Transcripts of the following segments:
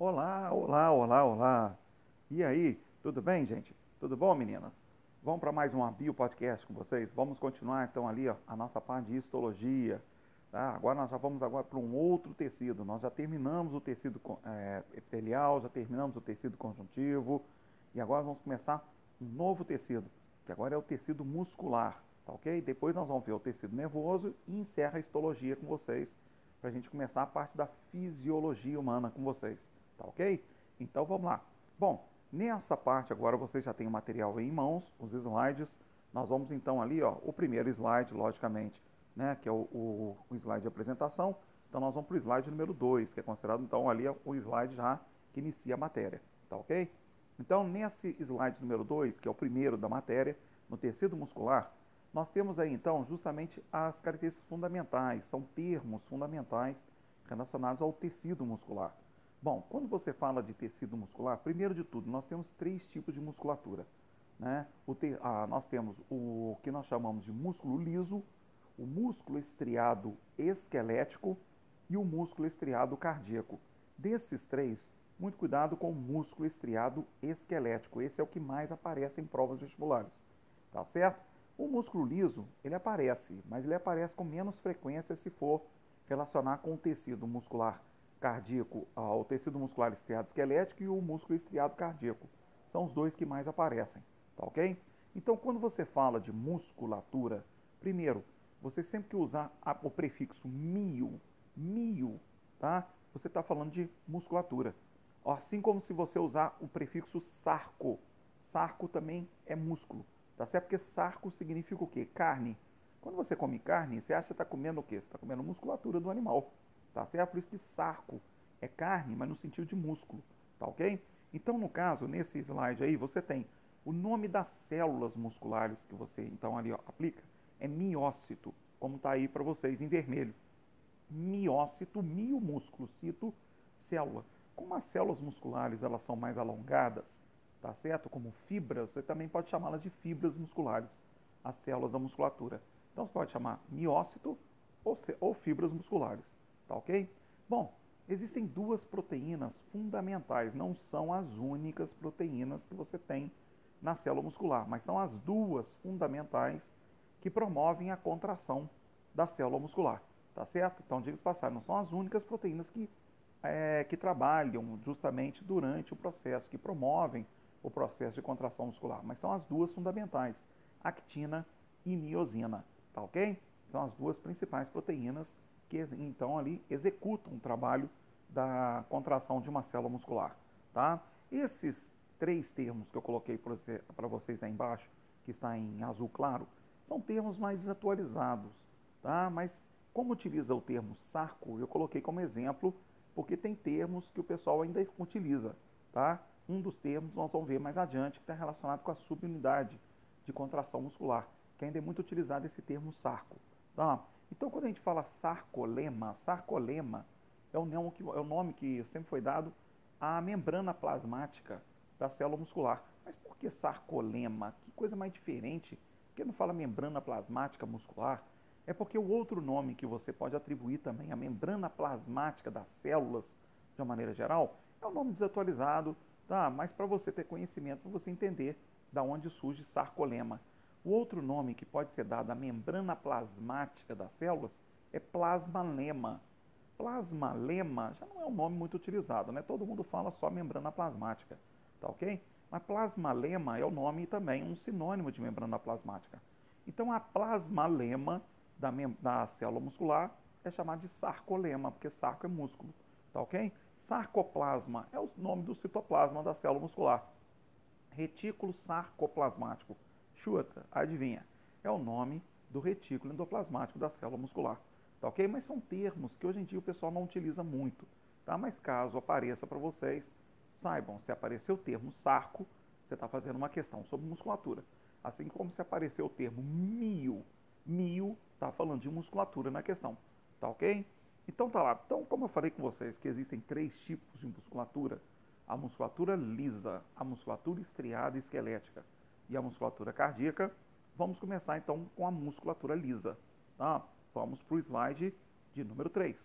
Olá, olá, olá, olá. E aí, tudo bem, gente? Tudo bom, meninas? Vamos para mais um Bio Podcast com vocês? Vamos continuar então ali ó, a nossa parte de histologia. Tá? Agora nós já vamos agora para um outro tecido. Nós já terminamos o tecido é, epitelial, já terminamos o tecido conjuntivo e agora vamos começar um novo tecido, que agora é o tecido muscular, tá ok? Depois nós vamos ver o tecido nervoso e encerra a histologia com vocês para a gente começar a parte da fisiologia humana com vocês. Tá ok? Então vamos lá. Bom, nessa parte agora vocês já têm o material em mãos, os slides. Nós vamos então ali, ó, o primeiro slide, logicamente, né, que é o, o, o slide de apresentação. Então nós vamos para o slide número 2, que é considerado então ali o slide já que inicia a matéria. Tá ok? Então nesse slide número 2, que é o primeiro da matéria, no tecido muscular, nós temos aí então justamente as características fundamentais, são termos fundamentais relacionados ao tecido muscular. Bom, quando você fala de tecido muscular, primeiro de tudo, nós temos três tipos de musculatura. Né? Te, ah, nós temos o que nós chamamos de músculo liso, o músculo estriado esquelético e o músculo estriado cardíaco. Desses três, muito cuidado com o músculo estriado esquelético. Esse é o que mais aparece em provas vestibulares. Tá certo? O músculo liso, ele aparece, mas ele aparece com menos frequência se for relacionar com o tecido muscular cardíaco, ao tecido muscular esquelético e o músculo estriado cardíaco. São os dois que mais aparecem, tá ok? Então, quando você fala de musculatura, primeiro, você sempre que usar o prefixo mio, mio, tá? Você está falando de musculatura. Assim como se você usar o prefixo sarco. Sarco também é músculo, tá certo? Porque sarco significa o quê? Carne. Quando você come carne, você acha que está comendo o quê? Você está comendo musculatura do animal. Tá certo? Por isso que sarco é carne, mas no sentido de músculo. Tá ok? Então, no caso, nesse slide aí, você tem o nome das células musculares que você então ali ó, aplica é miócito, como está aí para vocês em vermelho. Miócito, mio músculo, cito célula. Como as células musculares elas são mais alongadas, tá certo? Como fibras, você também pode chamá-las de fibras musculares, as células da musculatura. Então você pode chamar miócito ou, ou fibras musculares. Tá ok? Bom, existem duas proteínas fundamentais, não são as únicas proteínas que você tem na célula muscular, mas são as duas fundamentais que promovem a contração da célula muscular. Tá certo? Então, diga-se passar, não são as únicas proteínas que, é, que trabalham justamente durante o processo, que promovem o processo de contração muscular, mas são as duas fundamentais, actina e miosina. Tá ok? São as duas principais proteínas que então ali executam o trabalho da contração de uma célula muscular. Tá? Esses três termos que eu coloquei para vocês aí embaixo, que está em azul claro, são termos mais atualizados. Tá? Mas como utiliza o termo sarco, eu coloquei como exemplo, porque tem termos que o pessoal ainda utiliza. Tá? Um dos termos nós vamos ver mais adiante, que está relacionado com a subunidade de contração muscular, que ainda é muito utilizado esse termo sarco. Tá? Então, quando a gente fala sarcolema, sarcolema é o nome que, é o nome que sempre foi dado à membrana plasmática da célula muscular. Mas por que sarcolema? Que coisa mais diferente. Por que não fala membrana plasmática muscular? É porque o outro nome que você pode atribuir também à membrana plasmática das células, de uma maneira geral, é um nome desatualizado, tá? mas para você ter conhecimento, para você entender da onde surge sarcolema. O outro nome que pode ser dado à membrana plasmática das células é plasmalema. Plasmalema já não é um nome muito utilizado, né? Todo mundo fala só membrana plasmática, tá ok? Mas plasmalema é o nome também, um sinônimo de membrana plasmática. Então, a plasmalema da, da célula muscular é chamada de sarcolema, porque sarco é músculo, tá ok? Sarcoplasma é o nome do citoplasma da célula muscular. Retículo sarcoplasmático Chuta, adivinha? É o nome do retículo endoplasmático da célula muscular. Tá ok? Mas são termos que hoje em dia o pessoal não utiliza muito. Tá? Mas caso apareça para vocês, saibam, se aparecer o termo sarco, você está fazendo uma questão sobre musculatura. Assim como se aparecer o termo mio, mio está falando de musculatura na questão. Tá ok? Então tá lá. Então, como eu falei com vocês que existem três tipos de musculatura, a musculatura lisa, a musculatura estriada e esquelética e a musculatura cardíaca, vamos começar então com a musculatura lisa. Tá? Vamos para o slide de número 3.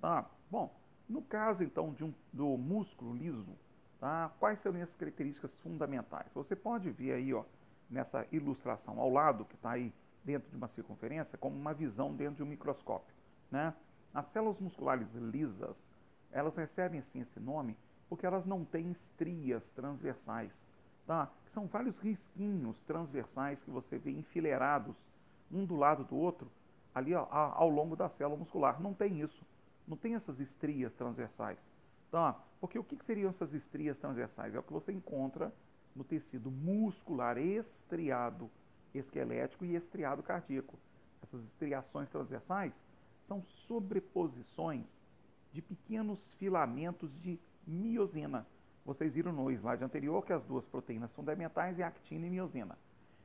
Tá? Bom, No caso, então, de um, do músculo liso, tá? quais seriam as características fundamentais? Você pode ver aí, ó, nessa ilustração ao lado, que está aí dentro de uma circunferência, como uma visão dentro de um microscópio. Né? As células musculares lisas, elas recebem assim esse nome porque elas não têm estrias transversais. Tá? São vários risquinhos transversais que você vê enfileirados, um do lado do outro, ali ó, ao longo da célula muscular. Não tem isso. Não tem essas estrias transversais. Tá? Porque o que seriam essas estrias transversais? É o que você encontra no tecido muscular estriado esquelético e estriado cardíaco. Essas estriações transversais são sobreposições de pequenos filamentos de miosina. Vocês viram no slide anterior que as duas proteínas fundamentais é actina e miosina.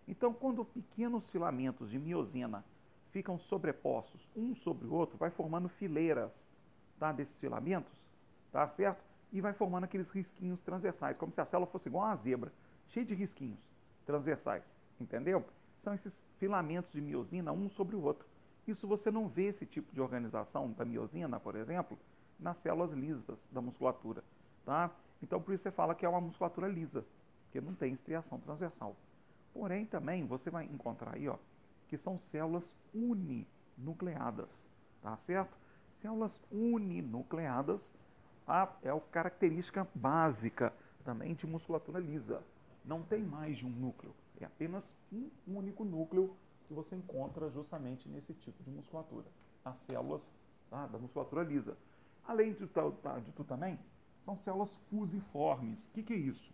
Então, quando pequenos filamentos de miosina ficam sobrepostos um sobre o outro, vai formando fileiras tá, desses filamentos, tá certo? E vai formando aqueles risquinhos transversais, como se a célula fosse igual a uma zebra, cheia de risquinhos transversais, entendeu? São esses filamentos de miosina um sobre o outro. Isso você não vê esse tipo de organização da miosina, por exemplo, nas células lisas da musculatura, tá? Então por isso você fala que é uma musculatura lisa, porque não tem estriação transversal. Porém também você vai encontrar aí, ó, que são células uninucleadas, tá certo? Células uninucleadas a, é a característica básica também de musculatura lisa. Não tem mais de um núcleo, é apenas um único núcleo que você encontra justamente nesse tipo de musculatura, as células tá, da musculatura lisa. Além de, tá, de tudo também, são células fusiformes. O que, que é isso?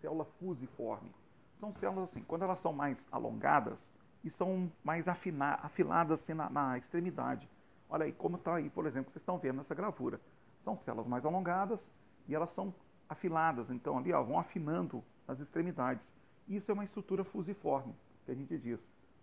Célula fusiforme. São células assim, quando elas são mais alongadas e são mais afina, afiladas assim, na, na extremidade. Olha aí como está aí, por exemplo, vocês estão vendo nessa gravura. São células mais alongadas e elas são afiladas, então ali ó, vão afinando as extremidades. Isso é uma estrutura fusiforme, que a gente diz,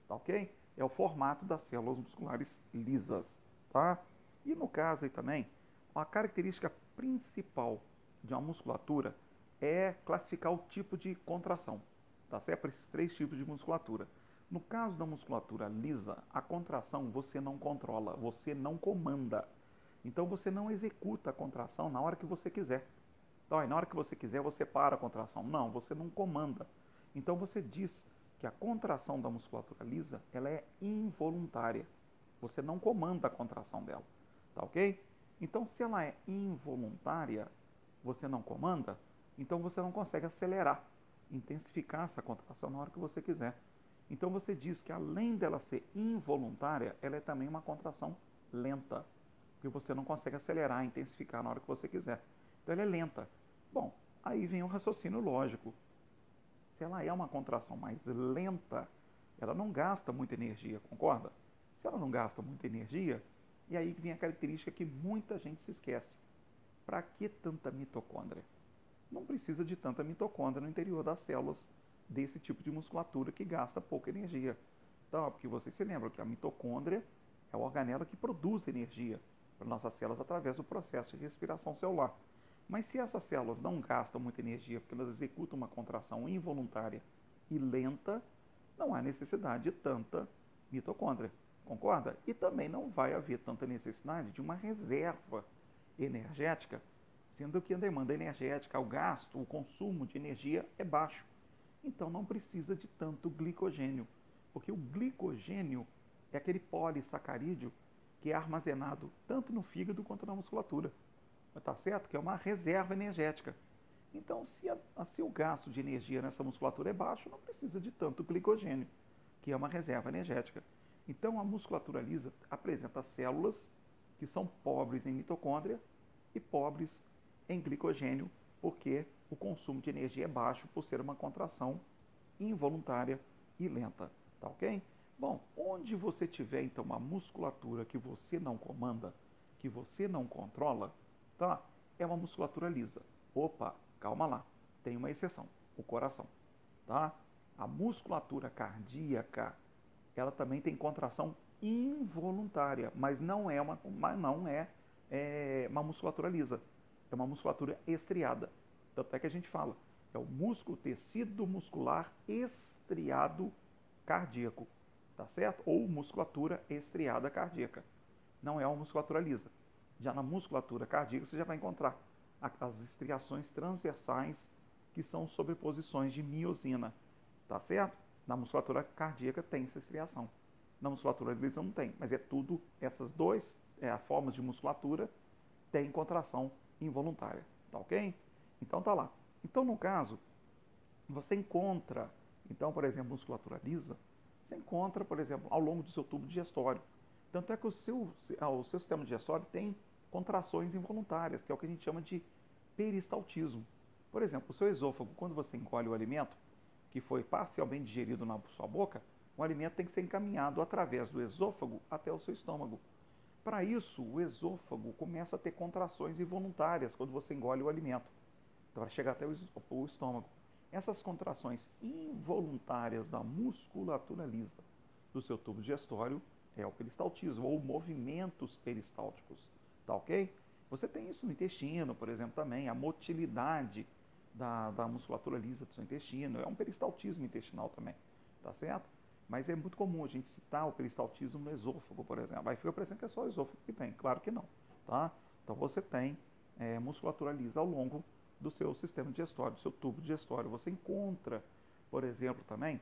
tá ok? É o formato das células musculares lisas, tá? E no caso aí também, a característica principal de uma musculatura é classificar o tipo de contração, tá certo? Para esses três tipos de musculatura. No caso da musculatura lisa, a contração você não controla, você não comanda. Então você não executa a contração na hora que você quiser. Então, na hora que você quiser, você para a contração. Não, você não comanda. Então você diz que a contração da musculatura lisa ela é involuntária. Você não comanda a contração dela. Tá ok? Então, se ela é involuntária, você não comanda, então você não consegue acelerar, intensificar essa contração na hora que você quiser. Então você diz que além dela ser involuntária, ela é também uma contração lenta, porque você não consegue acelerar, intensificar na hora que você quiser. Então ela é lenta. Bom, aí vem o raciocínio lógico. Se ela é uma contração mais lenta, ela não gasta muita energia, concorda? Se ela não gasta muita energia, e aí vem a característica que muita gente se esquece. Para que tanta mitocôndria? Não precisa de tanta mitocôndria no interior das células desse tipo de musculatura que gasta pouca energia. Então, porque vocês se lembram que a mitocôndria é o organelo que produz energia para nossas células através do processo de respiração celular. Mas se essas células não gastam muita energia porque elas executam uma contração involuntária e lenta, não há necessidade de tanta mitocôndria. Concorda? E também não vai haver tanta necessidade de uma reserva energética, sendo que a demanda energética, o gasto, o consumo de energia é baixo. Então não precisa de tanto glicogênio, porque o glicogênio é aquele polissacarídeo que é armazenado tanto no fígado quanto na musculatura. Está certo? Que é uma reserva energética. Então, se, a, se o gasto de energia nessa musculatura é baixo, não precisa de tanto glicogênio, que é uma reserva energética. Então, a musculatura lisa apresenta células que são pobres em mitocôndria e pobres em glicogênio, porque o consumo de energia é baixo por ser uma contração involuntária e lenta. Tá ok? Bom, onde você tiver então uma musculatura que você não comanda, que você não controla, tá? É uma musculatura lisa. Opa, calma lá. Tem uma exceção, o coração, tá? A musculatura cardíaca ela também tem contração involuntária, mas não é uma, não é, é uma musculatura lisa, é uma musculatura estriada. Tanto é que a gente fala, é o músculo, tecido muscular estriado cardíaco, tá certo? Ou musculatura estriada cardíaca. Não é uma musculatura lisa. Já na musculatura cardíaca, você já vai encontrar as estriações transversais, que são sobreposições de miosina. Tá certo? Na musculatura cardíaca tem essa estriação. Na musculatura lisa não tem, mas é tudo, essas duas é, formas de musculatura têm contração involuntária. Tá ok? Então tá lá. Então, no caso, você encontra, então, por exemplo, musculatura lisa, você encontra, por exemplo, ao longo do seu tubo digestório. Tanto é que o seu, ah, o seu sistema digestório tem contrações involuntárias, que é o que a gente chama de peristaltismo. Por exemplo, o seu esôfago, quando você engole o alimento que foi parcialmente digerido na sua boca, o alimento tem que ser encaminhado através do esôfago até o seu estômago. Para isso, o esôfago começa a ter contrações involuntárias quando você engole o alimento. Então, vai chegar até o estômago. Essas contrações involuntárias da musculatura lisa do seu tubo digestório é o peristaltismo, ou movimentos peristálticos. Tá ok? Você tem isso no intestino, por exemplo, também, a motilidade da, da musculatura lisa do seu intestino. É um peristaltismo intestinal também, tá certo? Mas é muito comum a gente citar o peristaltismo no esôfago, por exemplo. Aí fica parecendo que é só o esôfago que tem. Claro que não, tá? Então você tem é, musculatura lisa ao longo do seu sistema digestório, do seu tubo digestório. Você encontra, por exemplo, também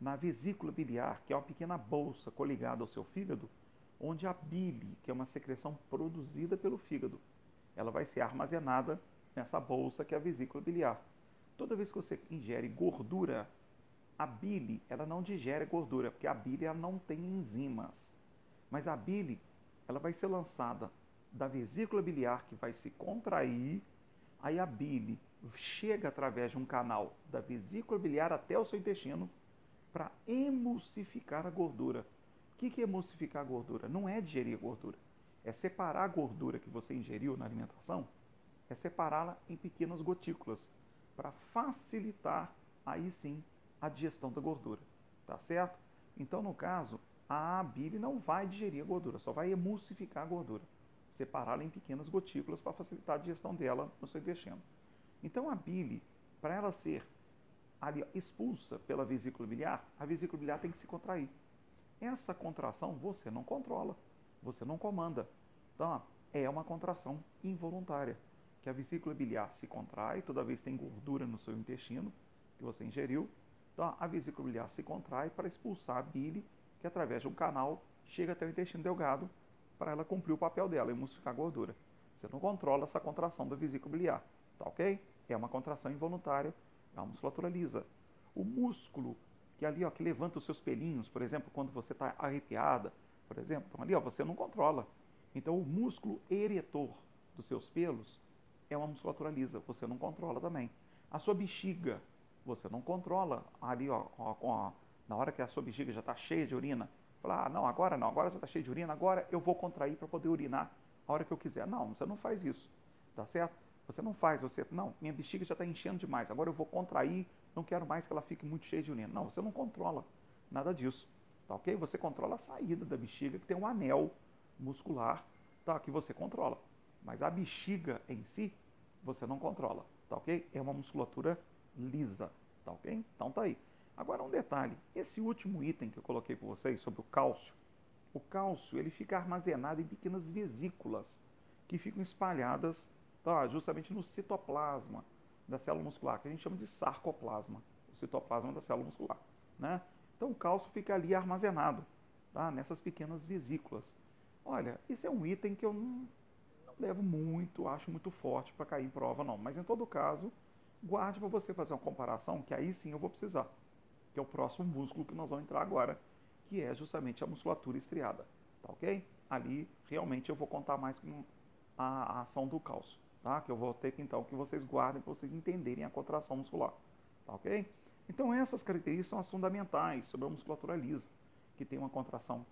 na vesícula biliar, que é uma pequena bolsa coligada ao seu fígado, onde a bile, que é uma secreção produzida pelo fígado, ela vai ser armazenada nessa bolsa que é a vesícula biliar. Toda vez que você ingere gordura, a bile, ela não digere gordura, porque a bile ela não tem enzimas. Mas a bile, ela vai ser lançada da vesícula biliar que vai se contrair Aí a bile chega através de um canal da vesícula biliar até o seu intestino para emulsificar a gordura. O que é emulsificar a gordura? Não é digerir a gordura. É separar a gordura que você ingeriu na alimentação, é separá-la em pequenas gotículas para facilitar aí sim a digestão da gordura. Tá certo? Então, no caso, a bile não vai digerir a gordura, só vai emulsificar a gordura separá-la em pequenas gotículas para facilitar a digestão dela no seu intestino. Então a bile, para ela ser ali, expulsa pela vesícula biliar, a vesícula biliar tem que se contrair. Essa contração você não controla, você não comanda. Então, é uma contração involuntária, que a vesícula biliar se contrai toda vez que tem gordura no seu intestino que você ingeriu. Então, a vesícula biliar se contrai para expulsar a bile, que através de um canal chega até o intestino delgado para ela cumprir o papel dela, emulsificar a gordura. Você não controla essa contração da vesícula biliar, tá ok? É uma contração involuntária, é uma musculatura lisa. O músculo que ali, ó, que levanta os seus pelinhos, por exemplo, quando você está arrepiada, por exemplo, então ali, ó, você não controla. Então, o músculo eretor dos seus pelos é uma musculatura lisa, você não controla também. A sua bexiga, você não controla ali, ó, ó, ó na hora que a sua bexiga já está cheia de urina, Falar, ah, não, agora não, agora já está cheio de urina, agora eu vou contrair para poder urinar a hora que eu quiser. Não, você não faz isso, tá certo? Você não faz, você, não, minha bexiga já está enchendo demais, agora eu vou contrair, não quero mais que ela fique muito cheia de urina. Não, você não controla nada disso, tá ok? Você controla a saída da bexiga, que tem um anel muscular, tá, que você controla. Mas a bexiga em si, você não controla, tá ok? É uma musculatura lisa, tá ok? Então tá aí. Agora um detalhe, esse último item que eu coloquei para vocês sobre o cálcio, o cálcio ele fica armazenado em pequenas vesículas que ficam espalhadas tá, justamente no citoplasma da célula muscular, que a gente chama de sarcoplasma, o citoplasma da célula muscular. Né? Então o cálcio fica ali armazenado, tá, nessas pequenas vesículas. Olha, esse é um item que eu não levo muito, acho muito forte para cair em prova não, mas em todo caso, guarde para você fazer uma comparação, que aí sim eu vou precisar que é o próximo músculo que nós vamos entrar agora, que é justamente a musculatura estriada, tá ok? Ali realmente eu vou contar mais com a, a ação do cálcio, tá? Que eu vou ter que então que vocês guardem para vocês entenderem a contração muscular, tá ok? Então essas características são as fundamentais sobre a musculatura lisa, que tem uma contração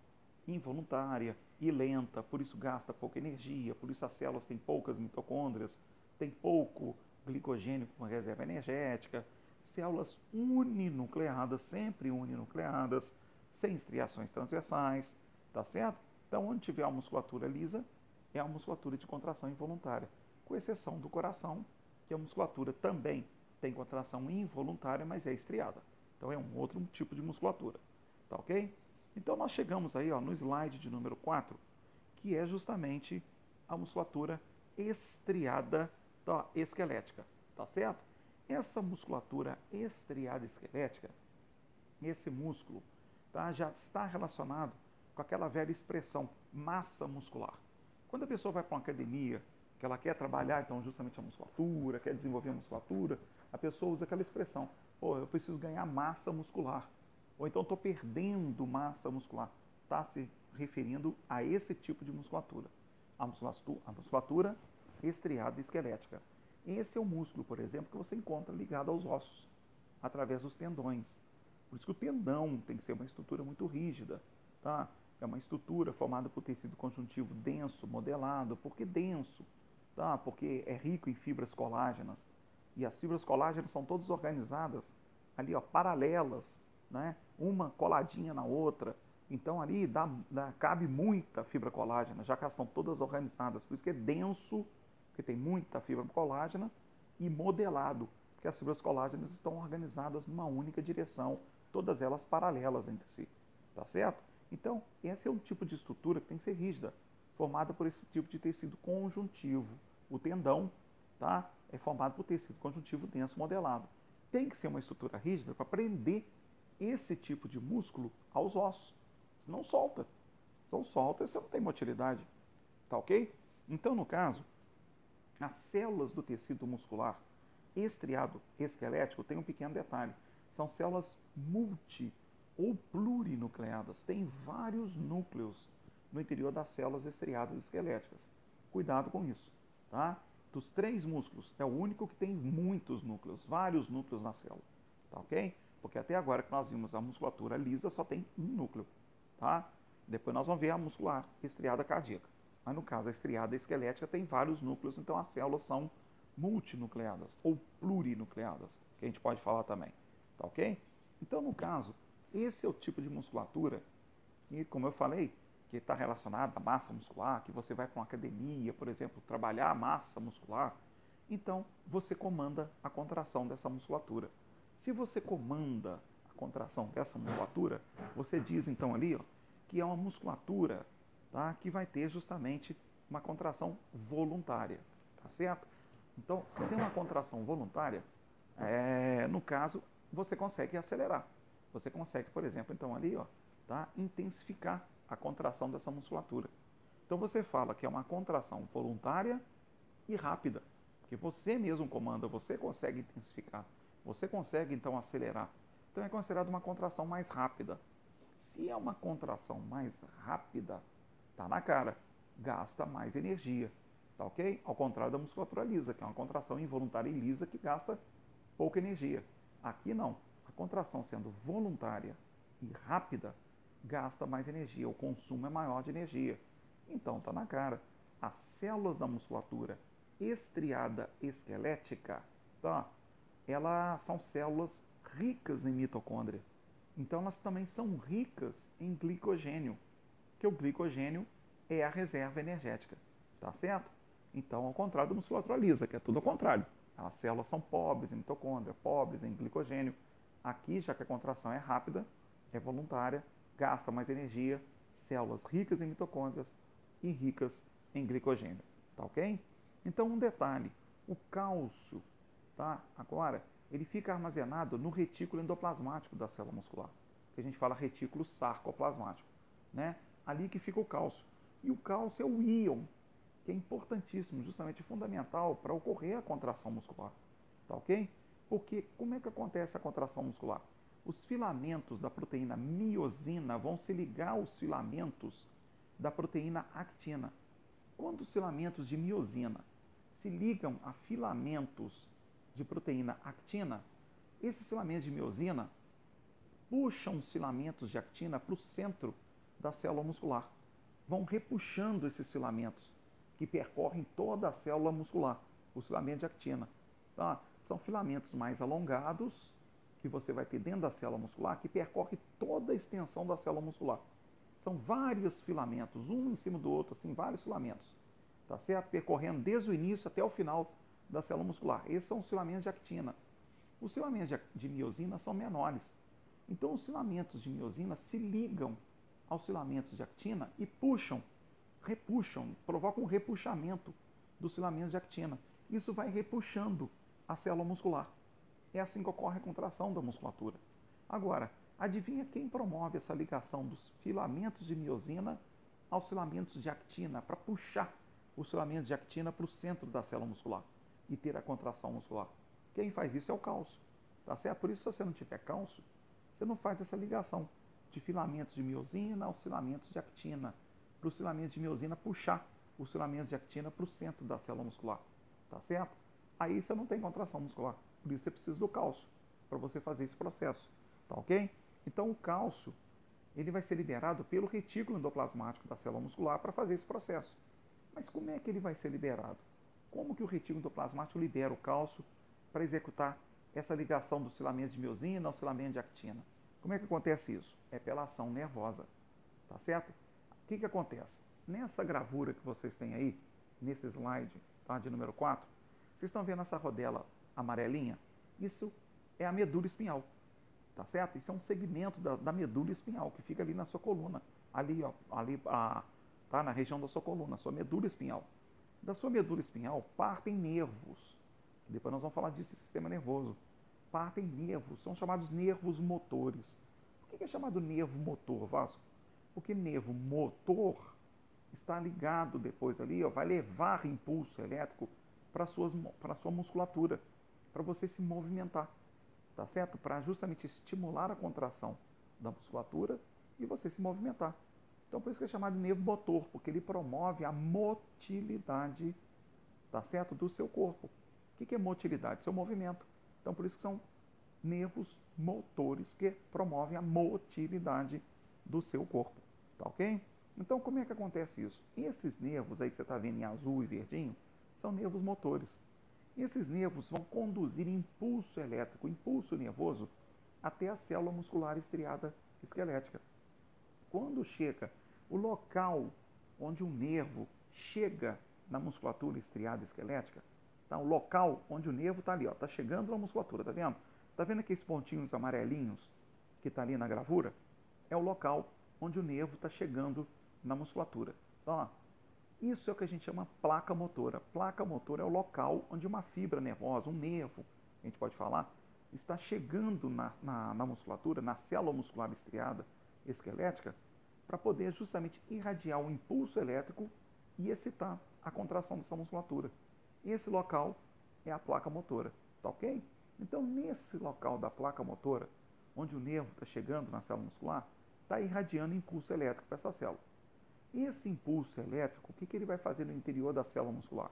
involuntária e lenta, por isso gasta pouca energia, por isso as células têm poucas mitocôndrias, tem pouco glicogênio como reserva energética, células uninucleadas, sempre uninucleadas, sem estriações transversais, tá certo? Então, onde tiver a musculatura lisa, é a musculatura de contração involuntária, com exceção do coração, que a musculatura também tem contração involuntária, mas é estriada. Então, é um outro tipo de musculatura, tá ok? Então, nós chegamos aí ó, no slide de número 4, que é justamente a musculatura estriada tá, esquelética, tá certo? Essa musculatura estriada esquelética, esse músculo, tá, já está relacionado com aquela velha expressão massa muscular. Quando a pessoa vai para uma academia, que ela quer trabalhar então justamente a musculatura, quer desenvolver a musculatura, a pessoa usa aquela expressão, pô, eu preciso ganhar massa muscular. Ou então estou perdendo massa muscular. Está se referindo a esse tipo de musculatura. A musculatura, a musculatura estriada esquelética. Esse é o músculo, por exemplo, que você encontra ligado aos ossos, através dos tendões. Por isso que o tendão tem que ser uma estrutura muito rígida. Tá? É uma estrutura formada por tecido conjuntivo denso, modelado. Por que denso? Tá? Porque é rico em fibras colágenas. E as fibras colágenas são todas organizadas ali, ó, paralelas, né? uma coladinha na outra. Então ali dá, dá, cabe muita fibra colágena, já que elas estão todas organizadas. Por isso que é denso, porque tem muita fibra colágena, e modelado, porque as fibras colágenas estão organizadas numa única direção, todas elas paralelas entre si. Tá certo? Então, esse é um tipo de estrutura que tem que ser rígida, formada por esse tipo de tecido conjuntivo. O tendão tá, é formado por tecido conjuntivo denso modelado. Tem que ser uma estrutura rígida para prender esse tipo de músculo aos ossos. Senão solta. Se não solta, você não tem motilidade. Tá ok? Então, no caso, as células do tecido muscular estriado esquelético tem um pequeno detalhe. São células multi ou plurinucleadas. Tem vários núcleos no interior das células estriadas esqueléticas. Cuidado com isso, tá? Dos três músculos, é o único que tem muitos núcleos, vários núcleos na célula, tá ok? Porque até agora que nós vimos a musculatura lisa só tem um núcleo, tá? Depois nós vamos ver a muscular estriada cardíaca. Mas no caso, a estriada esquelética tem vários núcleos, então as células são multinucleadas ou plurinucleadas, que a gente pode falar também, tá ok? Então, no caso, esse é o tipo de musculatura que, como eu falei, que está relacionado à massa muscular, que você vai para uma academia, por exemplo, trabalhar a massa muscular, então você comanda a contração dessa musculatura. Se você comanda a contração dessa musculatura, você diz então ali ó, que é uma musculatura tá, que vai ter justamente uma contração voluntária, tá certo? Então, se tem uma contração voluntária, é, no caso, você consegue acelerar. Você consegue, por exemplo, então ali, ó, tá, intensificar a contração dessa musculatura. Então você fala que é uma contração voluntária e rápida, que você mesmo comanda, você consegue intensificar. Você consegue então acelerar. Então é considerado uma contração mais rápida. Se é uma contração mais rápida, tá na cara, gasta mais energia, tá ok? Ao contrário da musculatura lisa, que é uma contração involuntária e lisa que gasta pouca energia. Aqui não. A contração sendo voluntária e rápida, gasta mais energia, o consumo é maior de energia. Então tá na cara. As células da musculatura estriada esquelética, tá? Elas são células ricas em mitocôndria. Então elas também são ricas em glicogênio, que o glicogênio é a reserva energética, tá certo? Então, ao contrário da musculatura lisa, que é tudo ao contrário. As células são pobres em mitocôndria, pobres em glicogênio. Aqui, já que a contração é rápida, é voluntária, gasta mais energia, células ricas em mitocôndrias e ricas em glicogênio, tá ok? Então, um detalhe, o cálcio Tá? Agora, ele fica armazenado no retículo endoplasmático da célula muscular, que a gente fala retículo sarcoplasmático. Né? Ali que fica o cálcio. E o cálcio é o íon, que é importantíssimo, justamente fundamental para ocorrer a contração muscular. Tá ok? Porque como é que acontece a contração muscular? Os filamentos da proteína miosina vão se ligar aos filamentos da proteína actina. Quando os filamentos de miosina se ligam a filamentos de proteína actina, esses filamentos de miosina puxam os filamentos de actina para o centro da célula muscular. Vão repuxando esses filamentos que percorrem toda a célula muscular, os filamentos de actina. Tá? São filamentos mais alongados que você vai ter dentro da célula muscular que percorre toda a extensão da célula muscular. São vários filamentos, um em cima do outro, assim, vários filamentos. Tá certo? Percorrendo desde o início até o final da célula muscular. Esses são os filamentos de actina. Os filamentos de, miosina são menores. Então, os filamentos de miosina se ligam aos filamentos de actina e puxam repuxam, provocam um repuxamento dos filamentos de actina. Isso vai repuxando a célula muscular. É assim que ocorre a contração da musculatura. Agora, adivinha quem promove essa ligação dos filamentos de miosina aos filamentos de actina para puxar os filamentos de actina para o centro da célula muscular e ter a contração muscular? Quem faz isso é o cálcio. Tá certo? Por isso, se você não tiver cálcio, você não faz essa ligação de filamentos de miosina aos filamentos de actina, para os filamentos de miosina puxar os filamentos de actina para o centro da célula muscular. Tá certo? Aí você não tem contração muscular. Por isso você precisa do cálcio para você fazer esse processo. Tá ok? Então o cálcio ele vai ser liberado pelo retículo endoplasmático da célula muscular para fazer esse processo. Mas como é que ele vai ser liberado? Como que o retículo endoplasmático libera o cálcio para executar essa ligação dos filamentos de miosina aos filamentos de actina? Como é que acontece isso? É pela ação nervosa. Tá certo? O que, que acontece? Nessa gravura que vocês têm aí, nesse slide tá, de número 4, vocês estão vendo essa rodela amarelinha? Isso é a medula espinhal. Tá certo? Isso é um segmento da, da medula espinhal que fica ali na sua coluna. Ali, ó, ali a, tá na região da sua coluna, sua medula espinhal. Da sua medula espinhal partem nervos. Depois nós vamos falar disso, sistema nervoso partem nervos, são chamados nervos motores. Por que é chamado nervo motor, Vasco? Porque nervo motor está ligado depois ali, ó, vai levar impulso elétrico para a sua musculatura, para você se movimentar, tá certo? Para justamente estimular a contração da musculatura e você se movimentar. Então por isso que é chamado de nervo motor, porque ele promove a motilidade, tá certo, do seu corpo. O que é motilidade? Seu movimento. Então, por isso que são nervos motores que promovem a motilidade do seu corpo. Tá ok? Então, como é que acontece isso? Esses nervos aí que você está vendo em azul e verdinho são nervos motores. Esses nervos vão conduzir impulso elétrico, impulso nervoso, até a célula muscular estriada esquelética. Quando chega o local onde o nervo chega na musculatura estriada esquelética, Tá? O local onde o nervo está ali, está chegando na musculatura, tá vendo? Tá vendo aqueles pontinhos amarelinhos que está ali na gravura? É o local onde o nervo está chegando na musculatura. Então, ó, isso é o que a gente chama placa motora. Placa motora é o local onde uma fibra nervosa, um nervo, a gente pode falar, está chegando na, na, na musculatura, na célula muscular estriada esquelética, para poder justamente irradiar o impulso elétrico e excitar a contração dessa musculatura. Esse local é a placa motora, tá ok? Então, nesse local da placa motora, onde o nervo está chegando na célula muscular, está irradiando impulso elétrico para essa célula. Esse impulso elétrico, o que, que ele vai fazer no interior da célula muscular?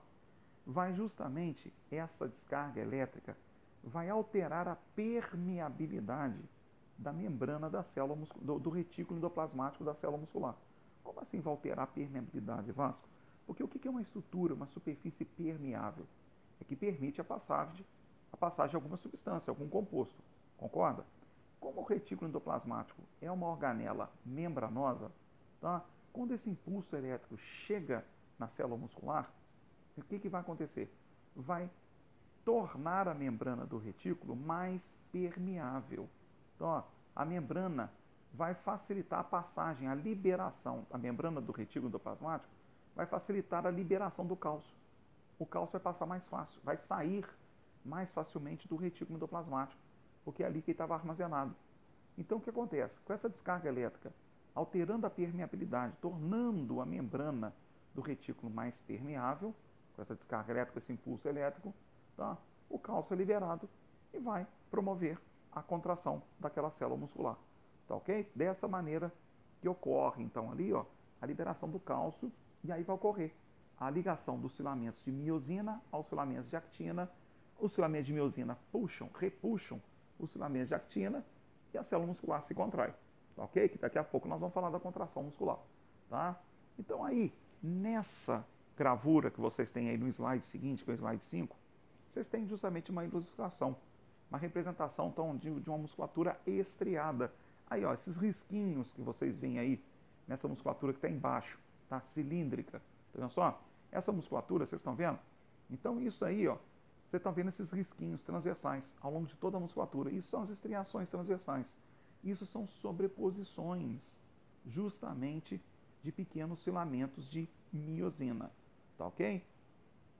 Vai justamente, essa descarga elétrica, vai alterar a permeabilidade da membrana da célula do, do retículo endoplasmático da célula muscular. Como assim vai alterar a permeabilidade, Vasco? Porque o que é uma estrutura, uma superfície permeável? É que permite a passagem, a passagem de alguma substância, algum composto. Concorda? Como o retículo endoplasmático é uma organela membranosa, tá? quando esse impulso elétrico chega na célula muscular, o que, que vai acontecer? Vai tornar a membrana do retículo mais permeável. Então, ó, a membrana vai facilitar a passagem, a liberação, a membrana do retículo endoplasmático vai facilitar a liberação do cálcio. O cálcio vai passar mais fácil, vai sair mais facilmente do retículo endoplasmático, porque é ali que estava armazenado. Então o que acontece? Com essa descarga elétrica, alterando a permeabilidade, tornando a membrana do retículo mais permeável, com essa descarga elétrica, esse impulso elétrico, tá? o cálcio é liberado e vai promover a contração daquela célula muscular. Tá ok? Dessa maneira que ocorre, então, ali, ó, a liberação do cálcio e aí vai ocorrer a ligação dos filamentos de miosina aos filamentos de actina. Os filamentos de miosina puxam, repuxam os filamentos de actina e a célula muscular se contrai. Tá ok? Que daqui a pouco nós vamos falar da contração muscular. Tá? Então aí, nessa gravura que vocês têm aí no slide seguinte, que é o slide 5, vocês têm justamente uma ilustração, uma representação então, de, de uma musculatura estriada. Aí, ó, esses risquinhos que vocês veem aí nessa musculatura que está embaixo, tá? cilíndrica. Tá vendo só? Essa musculatura, vocês estão vendo? Então isso aí, ó, você está vendo esses risquinhos transversais ao longo de toda a musculatura. Isso são as estriações transversais. Isso são sobreposições, justamente de pequenos filamentos de miosina, tá ok?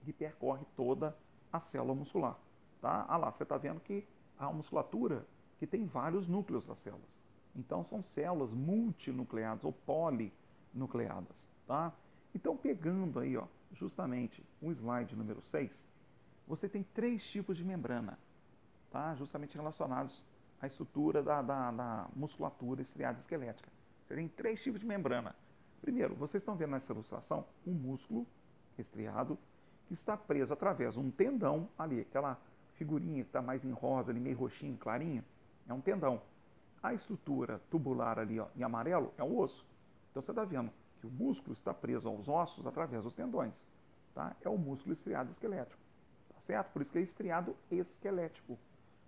Que percorre toda a célula muscular, tá? Ah lá, você está vendo que a musculatura que tem vários núcleos das células. Então são células multinucleadas ou polinucleadas, tá? Então pegando aí, ó, justamente o slide número 6, você tem três tipos de membrana, tá? Justamente relacionados à estrutura da, da, da musculatura estriada esquelética. Você tem três tipos de membrana. Primeiro, vocês estão vendo nessa ilustração um músculo estriado que está preso através de um tendão ali, aquela figurinha que está mais em rosa, ali, meio roxinho, clarinho, é um tendão. A estrutura tubular ali ó, em amarelo é um osso. Então você está vendo que o músculo está preso aos ossos através dos tendões. Tá? É o músculo estriado esquelético. Tá certo? Por isso que é estriado esquelético.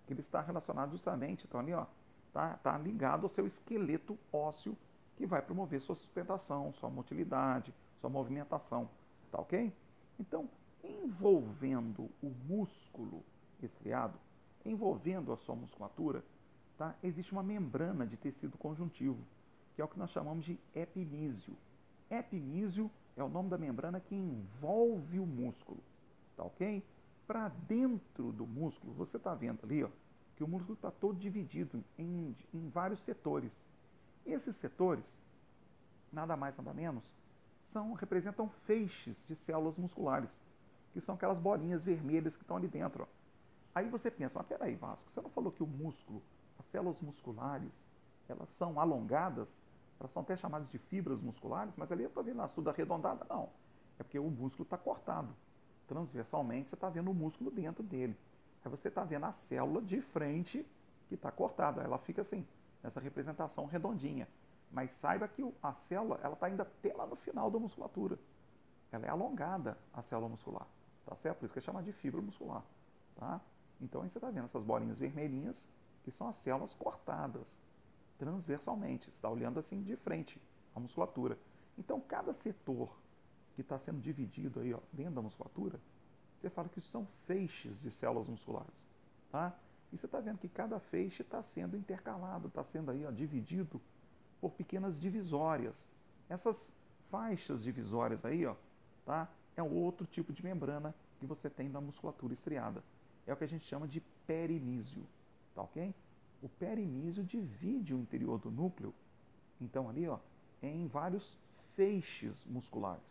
Que ele está relacionado justamente, então ali, ó, tá, tá ligado ao seu esqueleto ósseo que vai promover sua sustentação, sua motilidade, sua movimentação. Tá ok? Então, envolvendo o músculo estriado, envolvendo a sua musculatura, tá? existe uma membrana de tecido conjuntivo, que é o que nós chamamos de epimísio. Epimísio é o nome da membrana que envolve o músculo, tá ok? Para dentro do músculo, você está vendo ali ó, que o músculo está todo dividido em, em vários setores. Esses setores, nada mais nada menos, são, representam feixes de células musculares, que são aquelas bolinhas vermelhas que estão ali dentro. Ó. Aí você pensa, mas peraí, Vasco, você não falou que o músculo, as células musculares, elas são alongadas, elas são até chamadas de fibras musculares, mas ali eu estou vendo a tudo arredondada, não. É porque o músculo está cortado. Transversalmente você está vendo o músculo dentro dele. Aí você está vendo a célula de frente que está cortada. Ela fica assim, nessa representação redondinha. Mas saiba que a célula ela está indo até lá no final da musculatura. Ela é alongada, a célula muscular. Tá certo? Por isso que é chamada de fibra muscular. Tá? Então aí você está vendo essas bolinhas vermelhinhas, que são as células cortadas transversalmente. Está olhando assim de frente a musculatura. Então cada setor que está sendo dividido aí ó, dentro da musculatura, você fala que são feixes de células musculares. Tá? E você está vendo que cada feixe está sendo intercalado, está sendo aí ó, dividido por pequenas divisórias. Essas faixas divisórias aí, ó, tá? É outro tipo de membrana que você tem na musculatura estriada é o que a gente chama de perimísio, tá ok? O perimísio divide o interior do núcleo, então ali, ó, em vários feixes musculares,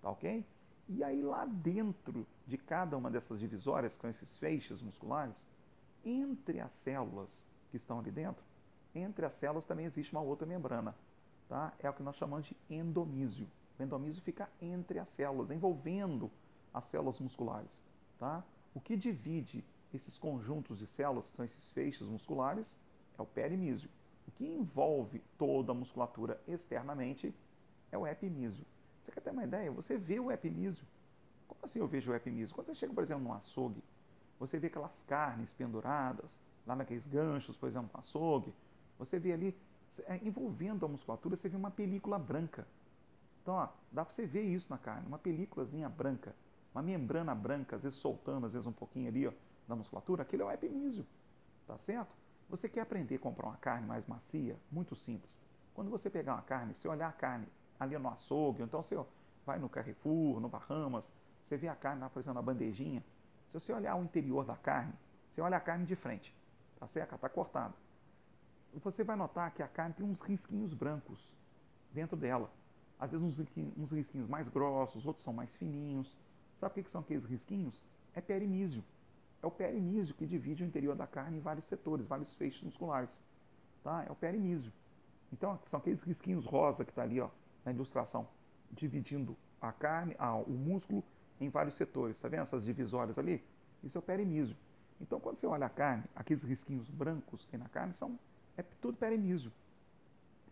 tá ok? E aí lá dentro de cada uma dessas divisórias, que são esses feixes musculares, entre as células que estão ali dentro, entre as células também existe uma outra membrana, tá? É o que nós chamamos de endomísio. O endomísio fica entre as células, envolvendo as células musculares, tá? O que divide esses conjuntos de células, que são esses feixes musculares, é o perimísio. O que envolve toda a musculatura externamente é o epimísio. Você quer ter uma ideia? Você vê o epimísio. Como assim eu vejo o epimísio? Quando você chega, por exemplo, num açougue, você vê aquelas carnes penduradas, lá naqueles ganchos, por exemplo, no açougue. Você vê ali, é, envolvendo a musculatura, você vê uma película branca. Então, ó, dá para você ver isso na carne, uma películazinha branca uma membrana branca, às vezes soltando, às vezes um pouquinho ali ó, na musculatura, aquilo é o epimísio, tá certo? Você quer aprender a comprar uma carne mais macia? Muito simples. Quando você pegar uma carne, você olhar a carne ali no açougue, então você vai no Carrefour, no Bahamas, você vê a carne lá, por exemplo, na bandejinha. Se você olhar o interior da carne, você olha a carne de frente, tá certo? Está cortada. Você vai notar que a carne tem uns risquinhos brancos dentro dela. Às vezes uns uns risquinhos mais grossos, outros são mais fininhos. Sabe o que são aqueles risquinhos? É perimísio. É o perimísio que divide o interior da carne em vários setores, vários feixes musculares. Tá? É o perimísio. Então, são aqueles risquinhos rosa que está ali ó, na ilustração, dividindo a carne, ah, o músculo em vários setores. Está vendo essas divisórias ali? Isso é o perimísio. Então, quando você olha a carne, aqueles risquinhos brancos que tem na carne, são, é tudo perimísio.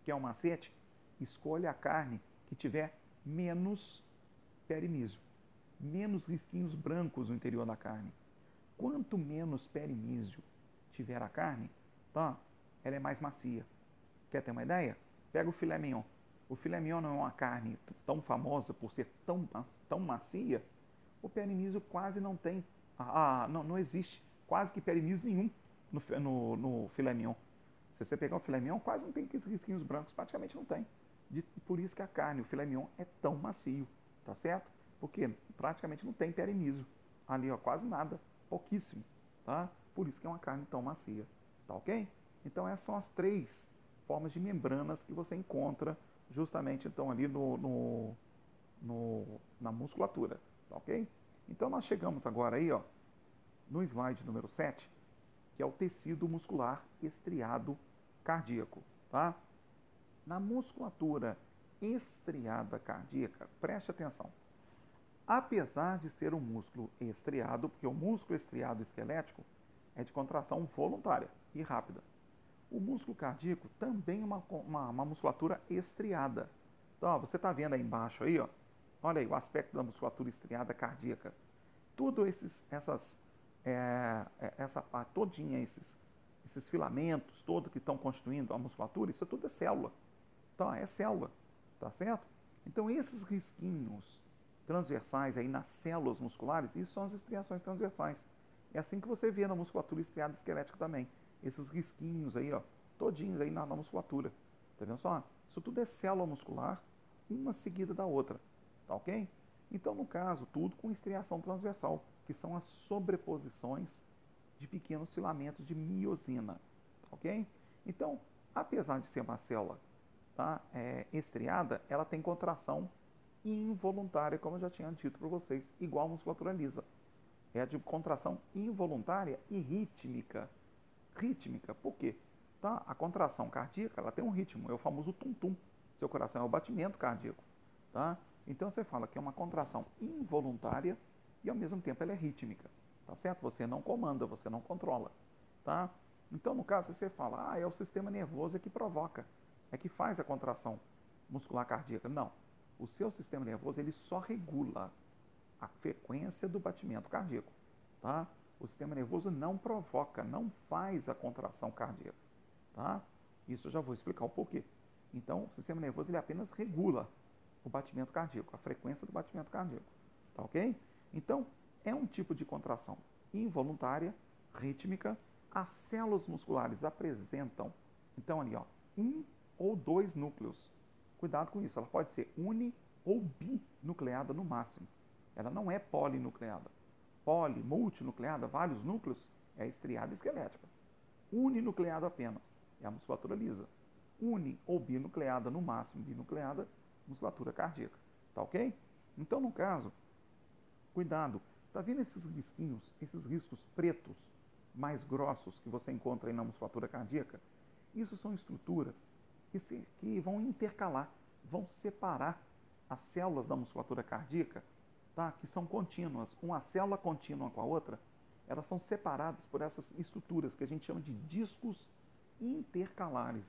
Que é um macete? Escolha a carne que tiver menos perimísio menos risquinhos brancos no interior da carne. Quanto menos perimísio tiver a carne, tá? ela é mais macia. Quer ter uma ideia? Pega o filé mignon. O filé mignon não é uma carne tão famosa por ser tão, tão macia. O perimísio quase não tem, ah, não, não existe quase que perimísio nenhum no, no, no filé mignon. Se você pegar o filé mignon, quase não tem risquinhos brancos, praticamente não tem. De, por isso que a carne, o filé mignon, é tão macio, tá certo? Porque praticamente não tem perimísio. Ali, ó, quase nada, pouquíssimo, tá? Por isso que é uma carne tão macia, tá ok? Então essas são as três formas de membranas que você encontra justamente então ali no, no, no, na musculatura, tá ok? Então nós chegamos agora aí, ó, no slide número 7, que é o tecido muscular estriado cardíaco, tá? Na musculatura estriada cardíaca, preste atenção. Apesar de ser um músculo estriado, porque o músculo estriado esquelético é de contração voluntária e rápida. O músculo cardíaco também é uma, uma, uma musculatura estriada. Então, ó, você está vendo aí embaixo aí, ó, olha aí o aspecto da musculatura estriada cardíaca. Tudo esses, essas, é, é essa parte todinha, esses, esses filamentos, todos que estão constituindo a musculatura, isso tudo é célula. Então, é célula, tá certo? Então, esses risquinhos transversais aí nas células musculares, isso são as estriações transversais. É assim que você vê na musculatura estriada esquelética também. Esses risquinhos aí, ó, todinhos aí na, na musculatura. Tá vendo só? Isso tudo é célula muscular, uma seguida da outra. Tá ok? Então, no caso, tudo com estriação transversal, que são as sobreposições de pequenos filamentos de miosina. Tá ok? Então, apesar de ser uma célula tá, é, estriada, ela tem contração involuntária, como eu já tinha dito para vocês, igual a musculatura lisa. É de contração involuntária e rítmica. Rítmica, por quê? Tá? A contração cardíaca ela tem um ritmo, é o famoso tum-tum. Seu coração é o batimento cardíaco. Tá? Então você fala que é uma contração involuntária e ao mesmo tempo ela é rítmica. Tá certo? Você não comanda, você não controla. Tá? Então, no caso, você fala, ah, é o sistema nervoso que provoca, é que faz a contração muscular cardíaca. Não. O seu sistema nervoso ele só regula a frequência do batimento cardíaco. Tá? O sistema nervoso não provoca, não faz a contração cardíaca. Tá? Isso eu já vou explicar o porquê. Então, o sistema nervoso ele apenas regula o batimento cardíaco, a frequência do batimento cardíaco. Tá ok? Então, é um tipo de contração involuntária, rítmica. As células musculares apresentam, então ali, ó, um ou dois núcleos. Cuidado com isso, ela pode ser uni ou binucleada no máximo. Ela não é polinucleada. Poli, multinucleada, vários núcleos, é estriada esquelética. Uninucleada apenas, é a musculatura lisa. Uni ou binucleada, no máximo binucleada, musculatura cardíaca. Tá ok? Então, no caso, cuidado. Tá vendo esses risquinhos, esses riscos pretos, mais grossos que você encontra aí na musculatura cardíaca? Isso são estruturas que, se, que vão intercalar, vão separar as células da musculatura cardíaca, tá? que são contínuas, uma célula contínua com a outra, elas são separadas por essas estruturas que a gente chama de discos intercalares.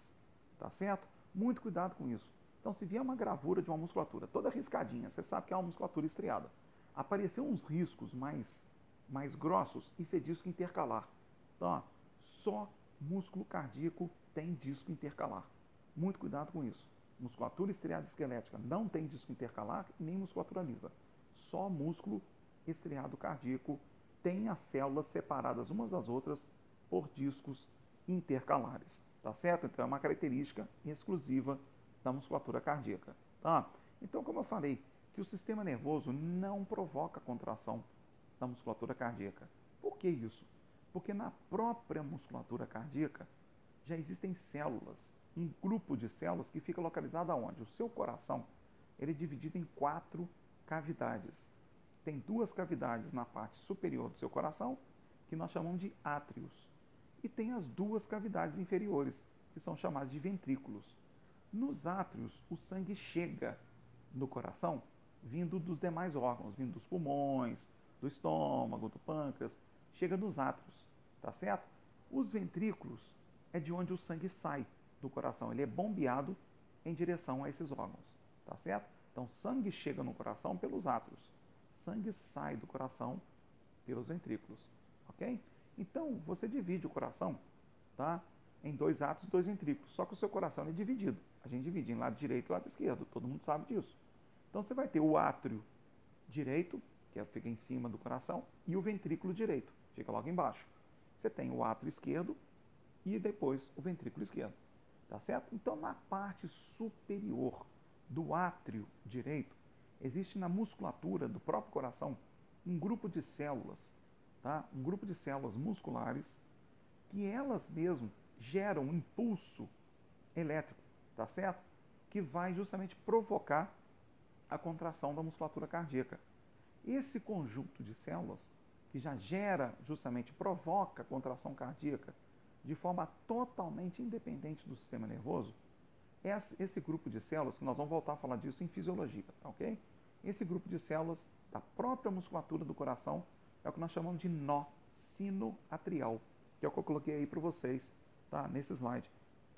Tá certo? Muito cuidado com isso. Então, se vier uma gravura de uma musculatura toda riscadinha, você sabe que é uma musculatura estriada. Aparecer uns riscos mais, mais grossos, isso é disco intercalar. Então, ó, só músculo cardíaco tem disco intercalar. Muito cuidado com isso. Musculatura estriada esquelética não tem disco intercalar nem musculatura lisa. Só músculo estriado cardíaco tem as células separadas umas das outras por discos intercalares. Tá certo? Então é uma característica exclusiva da musculatura cardíaca. Tá? Então, como eu falei, que o sistema nervoso não provoca contração da musculatura cardíaca. Por que isso? Porque na própria musculatura cardíaca já existem células, um grupo de células que fica localizado aonde? O seu coração ele é dividido em quatro cavidades. Tem duas cavidades na parte superior do seu coração, que nós chamamos de átrios. E tem as duas cavidades inferiores, que são chamadas de ventrículos. Nos átrios, o sangue chega no coração vindo dos demais órgãos, vindo dos pulmões, do estômago, do pâncreas, chega nos átrios, tá certo? Os ventrículos é de onde o sangue sai do coração, ele é bombeado em direção a esses órgãos, tá certo? Então, sangue chega no coração pelos átrios, sangue sai do coração pelos ventrículos, ok? Então, você divide o coração, tá? Em dois átrios e dois ventrículos, só que o seu coração é dividido. A gente divide em lado direito e lado esquerdo, todo mundo sabe disso. Então você vai ter o átrio direito, que é, fica em cima do coração, e o ventrículo direito, fica logo embaixo. Você tem o átrio esquerdo e depois o ventrículo esquerdo. Tá certo? Então na parte superior do átrio direito, existe na musculatura do próprio coração um grupo de células, tá? um grupo de células musculares que elas mesmas geram um impulso elétrico, tá certo? Que vai justamente provocar a contração da musculatura cardíaca. Esse conjunto de células que já gera, justamente provoca a contração cardíaca de forma totalmente independente do sistema nervoso, esse grupo de células, nós vamos voltar a falar disso em fisiologia, tá ok? Esse grupo de células da própria musculatura do coração é o que nós chamamos de nó sinoatrial, que é o que eu coloquei aí para vocês, tá? Nesse slide.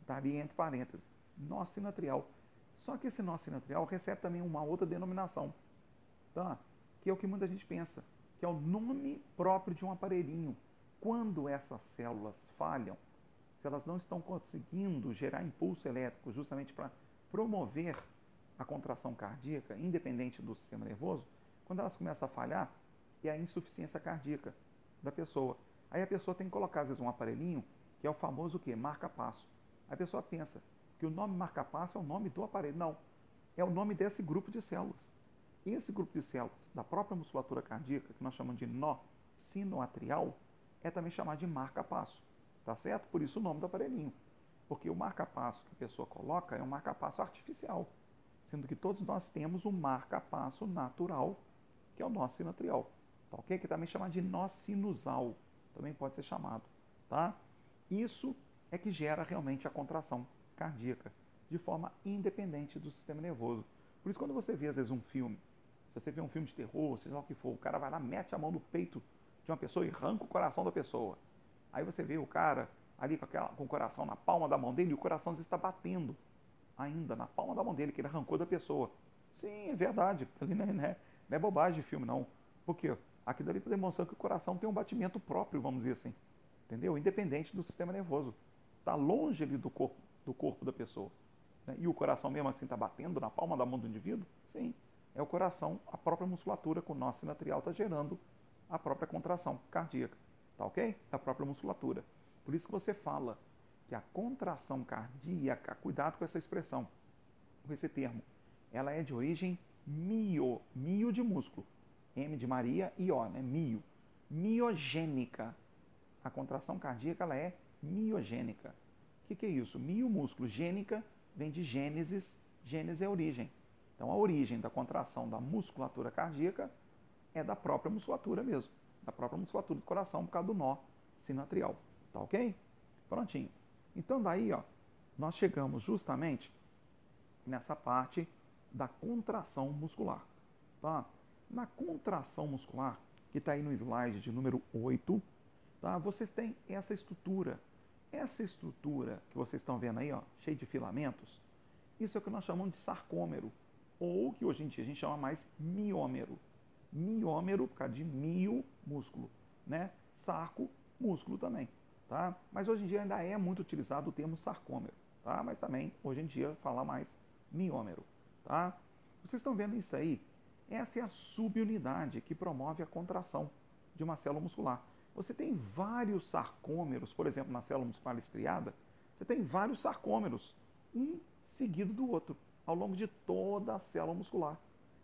Está ali entre parênteses. Nó sinoatrial. Só que esse nó sinoatrial recebe também uma outra denominação, tá? Que é o que muita gente pensa, que é o nome próprio de um aparelhinho. Quando essas células falham, se elas não estão conseguindo gerar impulso elétrico justamente para promover a contração cardíaca, independente do sistema nervoso, quando elas começam a falhar, é a insuficiência cardíaca da pessoa. Aí a pessoa tem que colocar, às vezes, um aparelhinho, que é o famoso o quê? Marca-passo. A pessoa pensa que o nome marca-passo é o nome do aparelho. Não. É o nome desse grupo de células. Esse grupo de células da própria musculatura cardíaca, que nós chamamos de nó sinoatrial, é também chamado de marca-passo. Tá certo? Por isso o nome do aparelhinho. Porque o marca-passo que a pessoa coloca é um marca-passo artificial. Sendo que todos nós temos um marca-passo natural, que é o nó sinoatrial. Tá ok? Que também é chamado de nó sinusal. Também pode ser chamado. Tá? Isso é que gera realmente a contração cardíaca, de forma independente do sistema nervoso. Por isso, quando você vê, às vezes, um filme, se você vê um filme de terror, seja lá o que for, o cara vai lá, mete a mão no peito de uma pessoa e arranca o coração da pessoa. Aí você vê o cara ali com, aquela, com o coração na palma da mão dele e o coração está batendo ainda na palma da mão dele, que ele arrancou da pessoa. Sim, é verdade. Ali não é, não é, não é bobagem de filme, não. Porque aqui dali está demonstrando que o coração tem um batimento próprio, vamos dizer assim. Entendeu? Independente do sistema nervoso. Está longe ali do corpo, do corpo da pessoa. Né? E o coração mesmo assim está batendo na palma da mão do indivíduo? Sim. É o coração, a própria musculatura com o nó sinatrial está gerando a própria contração cardíaca. Tá ok? Da própria musculatura. Por isso que você fala que a contração cardíaca, cuidado com essa expressão, com esse termo, ela é de origem mio, mio de músculo, M de Maria e O, né? Mio. Miogênica. A contração cardíaca ela é miogênica. O que, que é isso? Mio músculo, gênica vem de gênesis, gênese é origem. Então a origem da contração da musculatura cardíaca é da própria musculatura mesmo da própria musculatura do coração por causa do nó sinatrial. Tá ok? Prontinho. Então daí, ó, nós chegamos justamente nessa parte da contração muscular. Tá? Na contração muscular, que está aí no slide de número 8, tá? vocês têm essa estrutura. Essa estrutura que vocês estão vendo aí, ó, cheia de filamentos, isso é o que nós chamamos de sarcômero, ou que hoje em dia a gente chama mais miômero miômero, por causa de mio, músculo, né? Sarco, músculo também, tá? Mas hoje em dia ainda é muito utilizado o termo sarcômero, tá? Mas também, hoje em dia, fala mais miômero, tá? Vocês estão vendo isso aí? Essa é a subunidade que promove a contração de uma célula muscular. Você tem vários sarcômeros, por exemplo, na célula muscular estriada, você tem vários sarcômeros, um seguido do outro, ao longo de toda a célula muscular.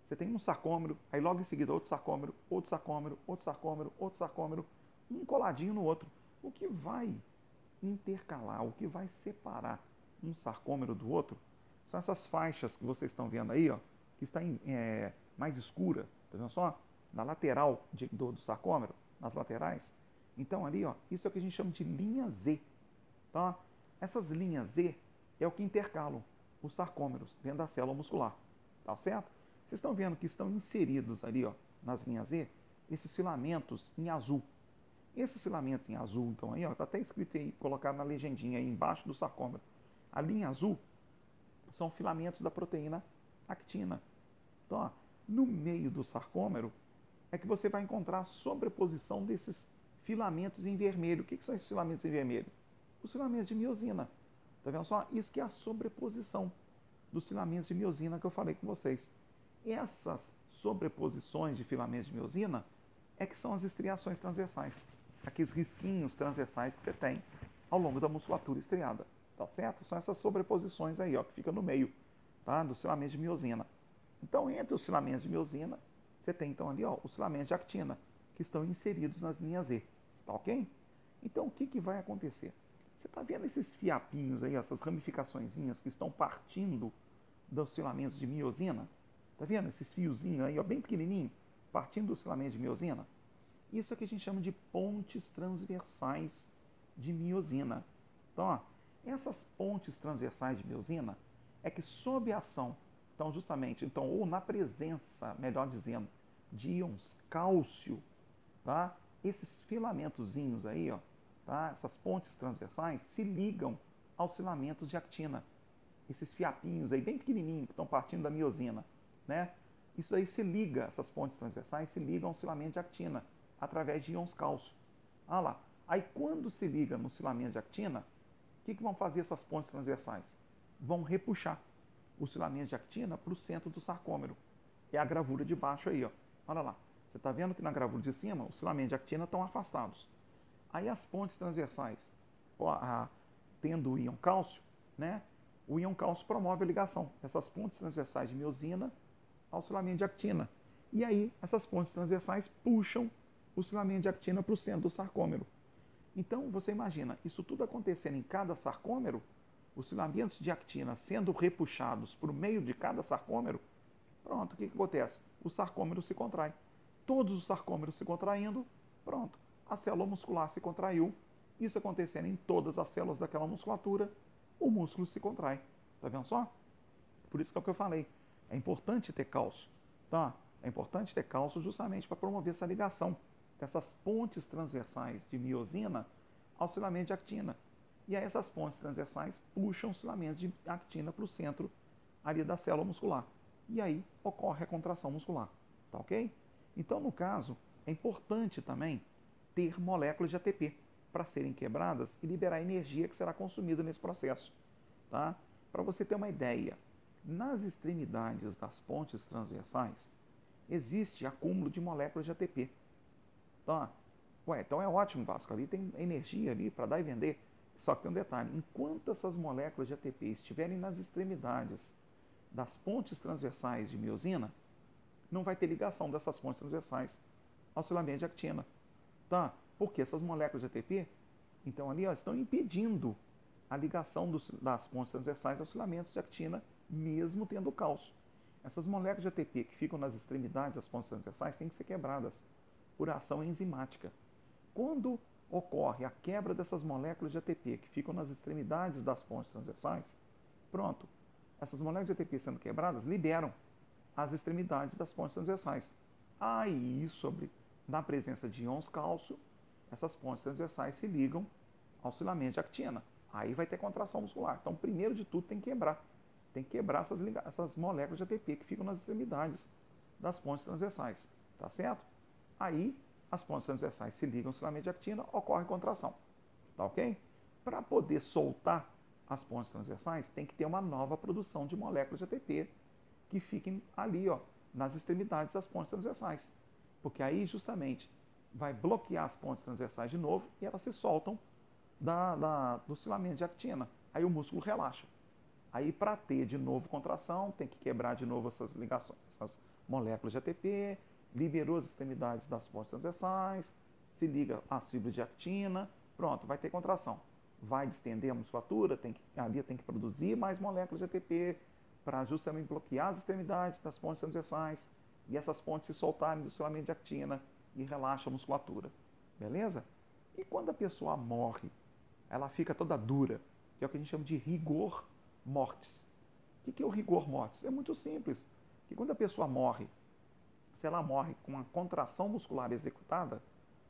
Você tem um sarcômero, aí logo em seguida outro sarcômero, outro sarcômero, outro sarcômero, outro sarcômero, um coladinho no outro. O que vai intercalar, o que vai separar um sarcômero do outro, são essas faixas que vocês estão vendo aí, ó, que está em, é, mais escura, tá vendo só? Na lateral de, do, do sarcômero, nas laterais. Então ali, ó, isso é o que a gente chama de linha Z. Tá? Essas linhas Z é o que intercalam os sarcômeros dentro da célula muscular. Tá certo? Vocês estão vendo que estão inseridos ali, ó, nas linhas E, esses filamentos em azul. Esses filamentos em azul, então aí, ó, está até escrito aí, colocado na legendinha aí embaixo do sarcômero. A linha azul são filamentos da proteína actina. Então, ó, no meio do sarcômero é que você vai encontrar a sobreposição desses filamentos em vermelho. O que, que são esses filamentos em vermelho? Os filamentos de miosina. Tá vendo só? Isso que é a sobreposição dos filamentos de miosina que eu falei com vocês. Essas sobreposições de filamentos de miosina é que são as estriações transversais. Aqueles risquinhos transversais que você tem ao longo da musculatura estriada. Tá certo? São essas sobreposições aí, ó, que fica no meio tá? dos filamentos de miosina. Então, entre os filamentos de miosina, você tem então ali ó, os filamentos de actina, que estão inseridos nas linhas E. Tá ok? Então, o que, que vai acontecer? Você está vendo esses fiapinhos aí, essas ramificações que estão partindo dos filamentos de miosina? Tá vendo esses fiozinhos aí, ó, bem pequenininho, partindo dos filamentos de miosina? Isso é que a gente chama de pontes transversais de miosina. Então, ó, essas pontes transversais de miosina é que sob a ação, então justamente, então ou na presença, melhor dizendo, de íons cálcio, tá? Esses filamentozinhos aí, ó, tá? Essas pontes transversais se ligam aos filamentos de actina. Esses fiapinhos aí bem pequenininhos que estão partindo da miosina, né? Isso aí se liga, essas pontes transversais se ligam aos filamentos de actina através de íons cálcio. Ah lá. Aí quando se liga no filamento de actina, o que, que vão fazer essas pontes transversais? Vão repuxar os filamentos de actina para o centro do sarcômero. É a gravura de baixo aí, ó. Olha lá. Você está vendo que na gravura de cima os filamentos de actina estão afastados. Aí as pontes transversais, ó, a, tendo o íon cálcio, né? O íon cálcio promove a ligação dessas pontes transversais de miosina aos filamentos de actina. E aí essas pontes transversais puxam os filamentos de actina para o centro do sarcômero. Então, você imagina, isso tudo acontecendo em cada sarcômero, os filamentos de actina sendo repuxados por meio de cada sarcômero, pronto, o que, que acontece? O sarcômero se contrai. Todos os sarcômeros se contraindo, pronto, a célula muscular se contraiu. Isso acontecendo em todas as células daquela musculatura, o músculo se contrai. Tá vendo só? Por isso que é o que eu falei. É importante ter cálcio. Tá? É importante ter cálcio justamente para promover essa ligação dessas pontes transversais de miosina ao filamento de actina. E aí essas pontes transversais puxam os filamentos de actina para o centro ali da célula muscular. E aí ocorre a contração muscular. Tá ok? Então, no caso, é importante também ter moléculas de ATP para serem quebradas e liberar a energia que será consumida nesse processo. Tá? Para você ter uma ideia, nas extremidades das pontes transversais existe acúmulo de moléculas de ATP. Tá? Ué, então é ótimo, Vasco. Ali tem energia ali para dar e vender. Só que tem um detalhe: enquanto essas moléculas de ATP estiverem nas extremidades das pontes transversais de miosina, não vai ter ligação dessas pontes transversais ao filamento de actina. Tá? Porque essas moléculas de ATP, então ali ó, estão impedindo a ligação dos, das pontes transversais aos filamentos de actina, mesmo tendo cálcio. Essas moléculas de ATP que ficam nas extremidades das pontes transversais têm que ser quebradas por ação enzimática. Quando ocorre a quebra dessas moléculas de ATP que ficam nas extremidades das pontes transversais, pronto, essas moléculas de ATP sendo quebradas liberam as extremidades das pontes transversais. Aí, sobre, na presença de íons cálcio, essas pontes transversais se ligam ao filamento de actina. Aí vai ter contração muscular. Então, primeiro de tudo, tem que quebrar. Tem que quebrar essas, essas moléculas de ATP que ficam nas extremidades das pontes transversais. Tá certo? Aí as pontes transversais se ligam ao filamento de actina, ocorre contração. Tá ok? Para poder soltar as pontes transversais, tem que ter uma nova produção de moléculas de ATP que fiquem ali, ó, nas extremidades das pontes transversais. Porque aí, justamente, vai bloquear as pontes transversais de novo e elas se soltam da, da, do filamento de actina. Aí o músculo relaxa. Aí, para ter de novo contração, tem que quebrar de novo essas ligações, essas moléculas de ATP, liberou as extremidades das pontes transversais, se liga às fibras de actina, pronto, vai ter contração. Vai distender a musculatura, tem que, ali tem que produzir mais moléculas de ATP para justamente bloquear as extremidades das pontes transversais e essas pontes se soltarem do filamento de actina e relaxa a musculatura. Beleza? E quando a pessoa morre, ela fica toda dura, que é o que a gente chama de rigor mortis. O que é o rigor mortis? É muito simples. Que quando a pessoa morre, se ela morre com uma contração muscular executada,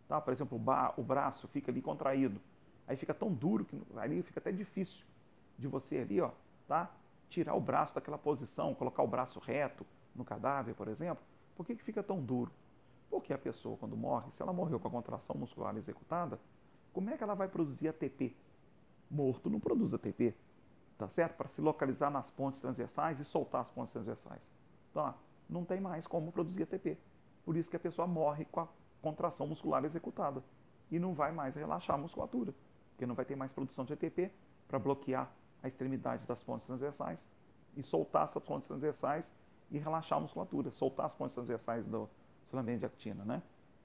tá? por exemplo, o, o braço fica ali contraído, aí fica tão duro que ali fica até difícil de você ali, ó, tá? tirar o braço daquela posição, colocar o braço reto no cadáver, por exemplo. Por que, que fica tão duro? Porque a pessoa, quando morre, se ela morreu com a contração muscular executada, como é que ela vai produzir ATP? Morto não produz ATP, tá certo? Para se localizar nas pontes transversais e soltar as pontes transversais. Tá? não tem mais como produzir ATP. Por isso que a pessoa morre com a contração muscular executada e não vai mais relaxar a musculatura, porque não vai ter mais produção de ATP para bloquear a extremidade das pontes transversais e soltar essas pontes transversais e relaxar a musculatura, soltar as pontes transversais do filamento de actina, né?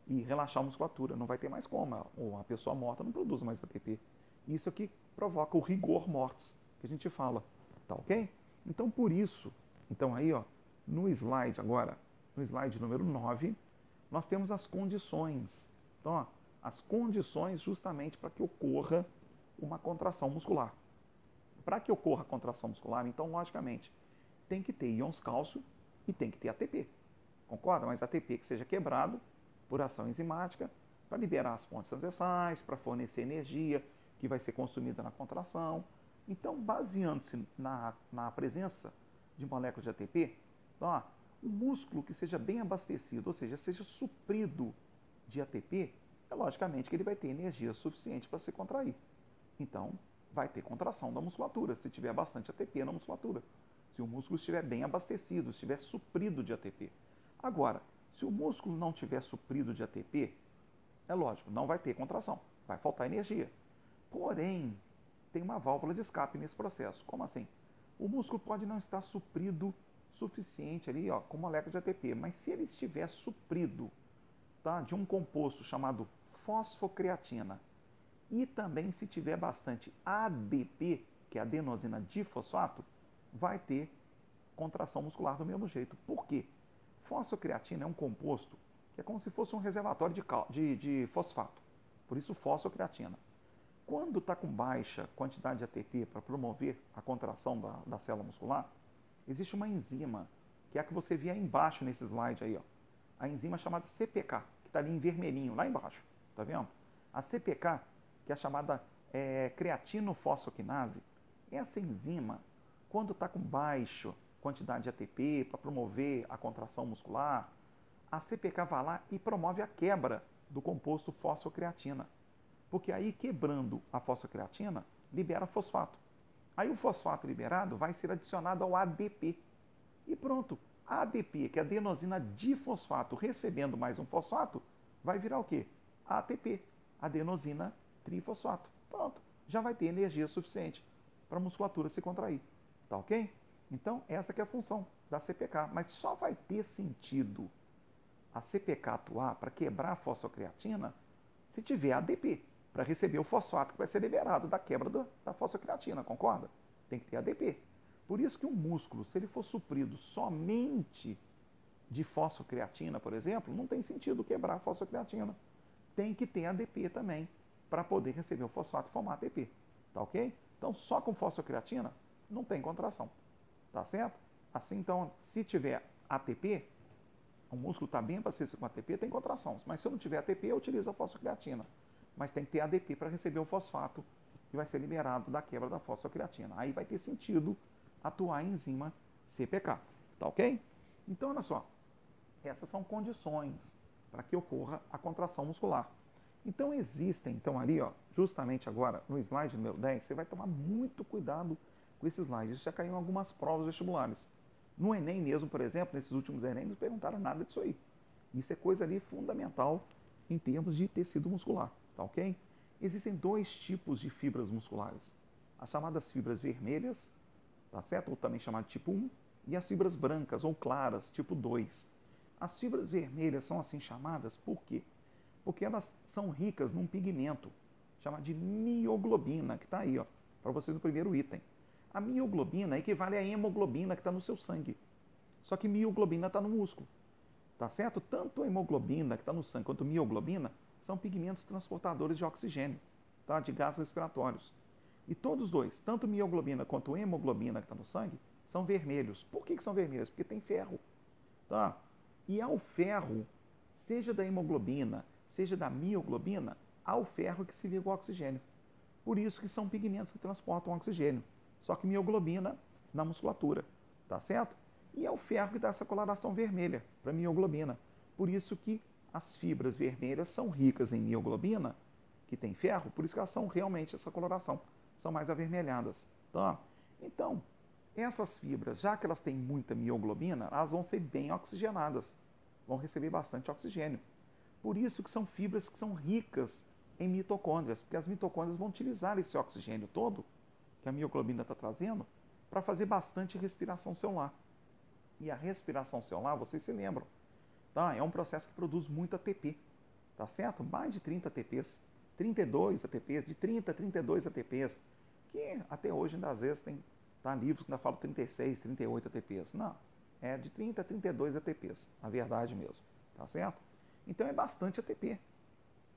E relaxar a musculatura. Não vai ter mais como. Ou a pessoa morta não produz mais ATP. Isso aqui provoca o rigor mortis, que a gente fala. Tá ok? Então, por isso, então aí, ó, no slide agora, no slide número 9, nós temos as condições. Então, ó, as condições justamente para que ocorra uma contração muscular. Para que ocorra a contração muscular, então, logicamente, tem que ter íons cálcio e tem que ter ATP. Concorda? Mas ATP que seja quebrado por ação enzimática para liberar as pontes transversais, para fornecer energia que vai ser consumida na contração. Então, baseando-se na, na presença de moléculas de ATP, então, ó, um músculo que seja bem abastecido, ou seja, seja suprido de ATP, é logicamente que ele vai ter energia suficiente para se contrair. Então, vai ter contração da musculatura, se tiver bastante ATP na musculatura. Se o músculo estiver bem abastecido, estiver suprido de ATP. Agora, se o músculo não estiver suprido de ATP, é lógico, não vai ter contração, vai faltar energia. Porém, tem uma válvula de escape nesse processo. Como assim? O músculo pode não estar suprido suficiente ali, ó, com molécula de ATP, mas se ele estiver suprido tá, de um composto chamado fosfocreatina e também se tiver bastante ADP, que é adenosina difosfato, vai ter contração muscular do mesmo jeito. Por quê? Fosfocreatina é um composto que é como se fosse um reservatório de, de, de fosfato. Por isso, fosfocreatina. Quando está com baixa quantidade de ATP para promover a contração da, da célula muscular, existe uma enzima, que é a que você vê aí embaixo nesse slide aí, ó. A enzima chamada CPK, que está ali em vermelhinho, lá embaixo. Tá vendo? A CPK, que é a chamada é, creatinofosfoquinase, essa enzima, quando está com baixa quantidade de ATP para promover a contração muscular, a CPK vai lá e promove a quebra do composto fosfocreatina. Porque aí, quebrando a fosfocreatina, libera fosfato. Aí o fosfato liberado vai ser adicionado ao ADP. E pronto, ADP, que é adenosina difosfato, recebendo mais um fosfato, vai virar o quê? ATP, adenosina trifosfato. Pronto, já vai ter energia suficiente para a musculatura se contrair. Tá ok? Então, essa é a função da CPK. Mas só vai ter sentido a CPK atuar para quebrar a fosfocreatina se tiver ADP para receber o fosfato que vai ser liberado da quebra do, da fosfocreatina, concorda? Tem que ter ADP. Por isso que o músculo, se ele for suprido somente de fosfocreatina, por exemplo, não tem sentido quebrar a fosfocreatina. Tem que ter ADP também para poder receber o fosfato e formar ATP. Tá ok? Então, só com fosfocreatina não tem contração. Tá certo? Assim, então, se tiver ATP, o músculo está bem abastecido com ATP, tem contração. Mas se eu não tiver ATP, eu utilizo a fosfocreatina. Mas tem que ter ADP para receber o fosfato que vai ser liberado da quebra da fosfocreatina. Aí vai ter sentido atuar a enzima CPK. Tá ok? Então, olha só. Essas são condições para que ocorra a contração muscular. Então, existem, então ali, ó, justamente agora, no slide número 10, você vai tomar muito cuidado com esse slide. Isso já caiu em algumas provas vestibulares. No Enem mesmo, por exemplo, nesses últimos Enem, não perguntaram nada disso aí. Isso é coisa ali fundamental em termos de tecido muscular, tá ok? Existem dois tipos de fibras musculares. As chamadas fibras vermelhas, tá certo? Ou também chamado tipo 1, e as fibras brancas ou claras, tipo 2. As fibras vermelhas são assim chamadas por quê? Porque elas são ricas num pigmento chamado de mioglobina, que está aí, ó, para vocês no primeiro item. A mioglobina equivale à hemoglobina que está no seu sangue. Só que mioglobina está no músculo. Tá certo? Tanto a hemoglobina que está no sangue quanto a mioglobina são pigmentos transportadores de oxigênio, tá? de gases respiratórios. E todos os dois, tanto mioglobina quanto hemoglobina que está no sangue, são vermelhos. Por que, que são vermelhos? Porque tem ferro. Tá? E ao ferro, seja da hemoglobina, seja da mioglobina, ao ferro que se liga ao oxigênio. Por isso que são pigmentos que transportam oxigênio só que mioglobina na musculatura, tá certo? E é o ferro que dá essa coloração vermelha para mioglobina. Por isso que as fibras vermelhas são ricas em mioglobina, que tem ferro, por isso que elas são realmente essa coloração, são mais avermelhadas. Tá? Então, essas fibras, já que elas têm muita mioglobina, elas vão ser bem oxigenadas, vão receber bastante oxigênio. Por isso que são fibras que são ricas em mitocôndrias, porque as mitocôndrias vão utilizar esse oxigênio todo que a mioglobina está trazendo para fazer bastante respiração celular. E a respiração celular, vocês se lembram, tá? é um processo que produz muito ATP, tá certo? Mais de 30 ATPs, 32 ATPs, de 30 a 32 ATPs, que até hoje ainda às vezes tem tá, livros que ainda falam 36, 38 ATPs. Não, é de 30 a 32 ATPs, a verdade mesmo, tá certo? Então é bastante ATP.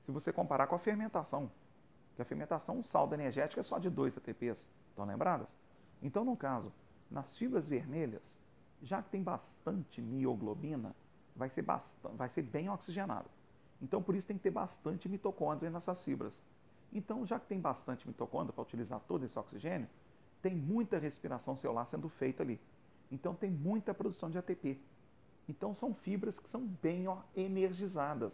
Se você comparar com a fermentação, que a fermentação, o saldo energético é só de 2 ATPs, estão lembradas? Então, no caso, nas fibras vermelhas, já que tem bastante mioglobina, vai ser, bastante, vai ser bem oxigenado. Então, por isso tem que ter bastante mitocôndria nessas fibras. Então, já que tem bastante mitocôndria para utilizar todo esse oxigênio, tem muita respiração celular sendo feita ali. Então, tem muita produção de ATP. Então, são fibras que são bem energizadas.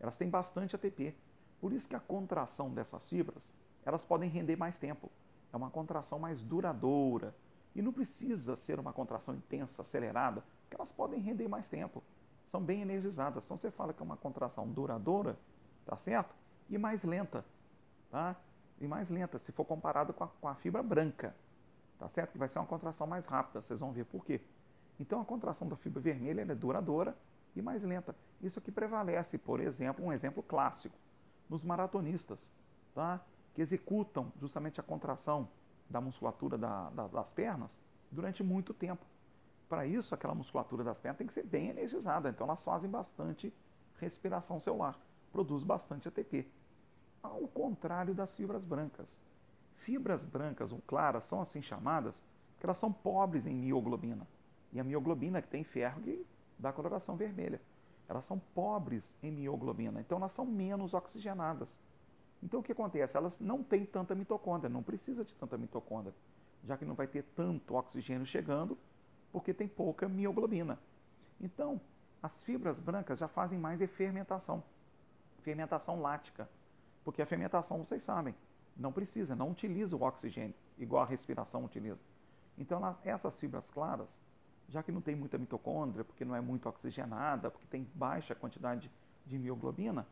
Elas têm bastante ATP. Por isso que a contração dessas fibras, elas podem render mais tempo. É uma contração mais duradoura, e não precisa ser uma contração intensa, acelerada, porque elas podem render mais tempo. São bem energizadas. Então você fala que é uma contração duradoura, tá certo? E mais lenta, tá? E mais lenta, se for comparado com a, com a fibra branca, tá certo? Que vai ser uma contração mais rápida, vocês vão ver por quê. Então a contração da fibra vermelha é duradoura e mais lenta. Isso aqui prevalece, por exemplo, um exemplo clássico, nos maratonistas, tá? Que executam justamente a contração da musculatura da, da, das pernas durante muito tempo. Para isso, aquela musculatura das pernas tem que ser bem energizada, então elas fazem bastante respiração celular, produz bastante ATP. Ao contrário das fibras brancas. Fibras brancas ou claras são assim chamadas porque elas são pobres em mioglobina. E a mioglobina que tem ferro que dá coloração vermelha. Elas são pobres em mioglobina, então elas são menos oxigenadas. Então o que acontece? Elas não têm tanta mitocôndria, não precisa de tanta mitocôndria, já que não vai ter tanto oxigênio chegando, porque tem pouca mioglobina. Então, as fibras brancas já fazem mais de fermentação, fermentação lática, porque a fermentação, vocês sabem, não precisa, não utiliza o oxigênio, igual a respiração utiliza. Então, essas fibras claras, já que não tem muita mitocôndria, porque não é muito oxigenada, porque tem baixa quantidade de mioglobina,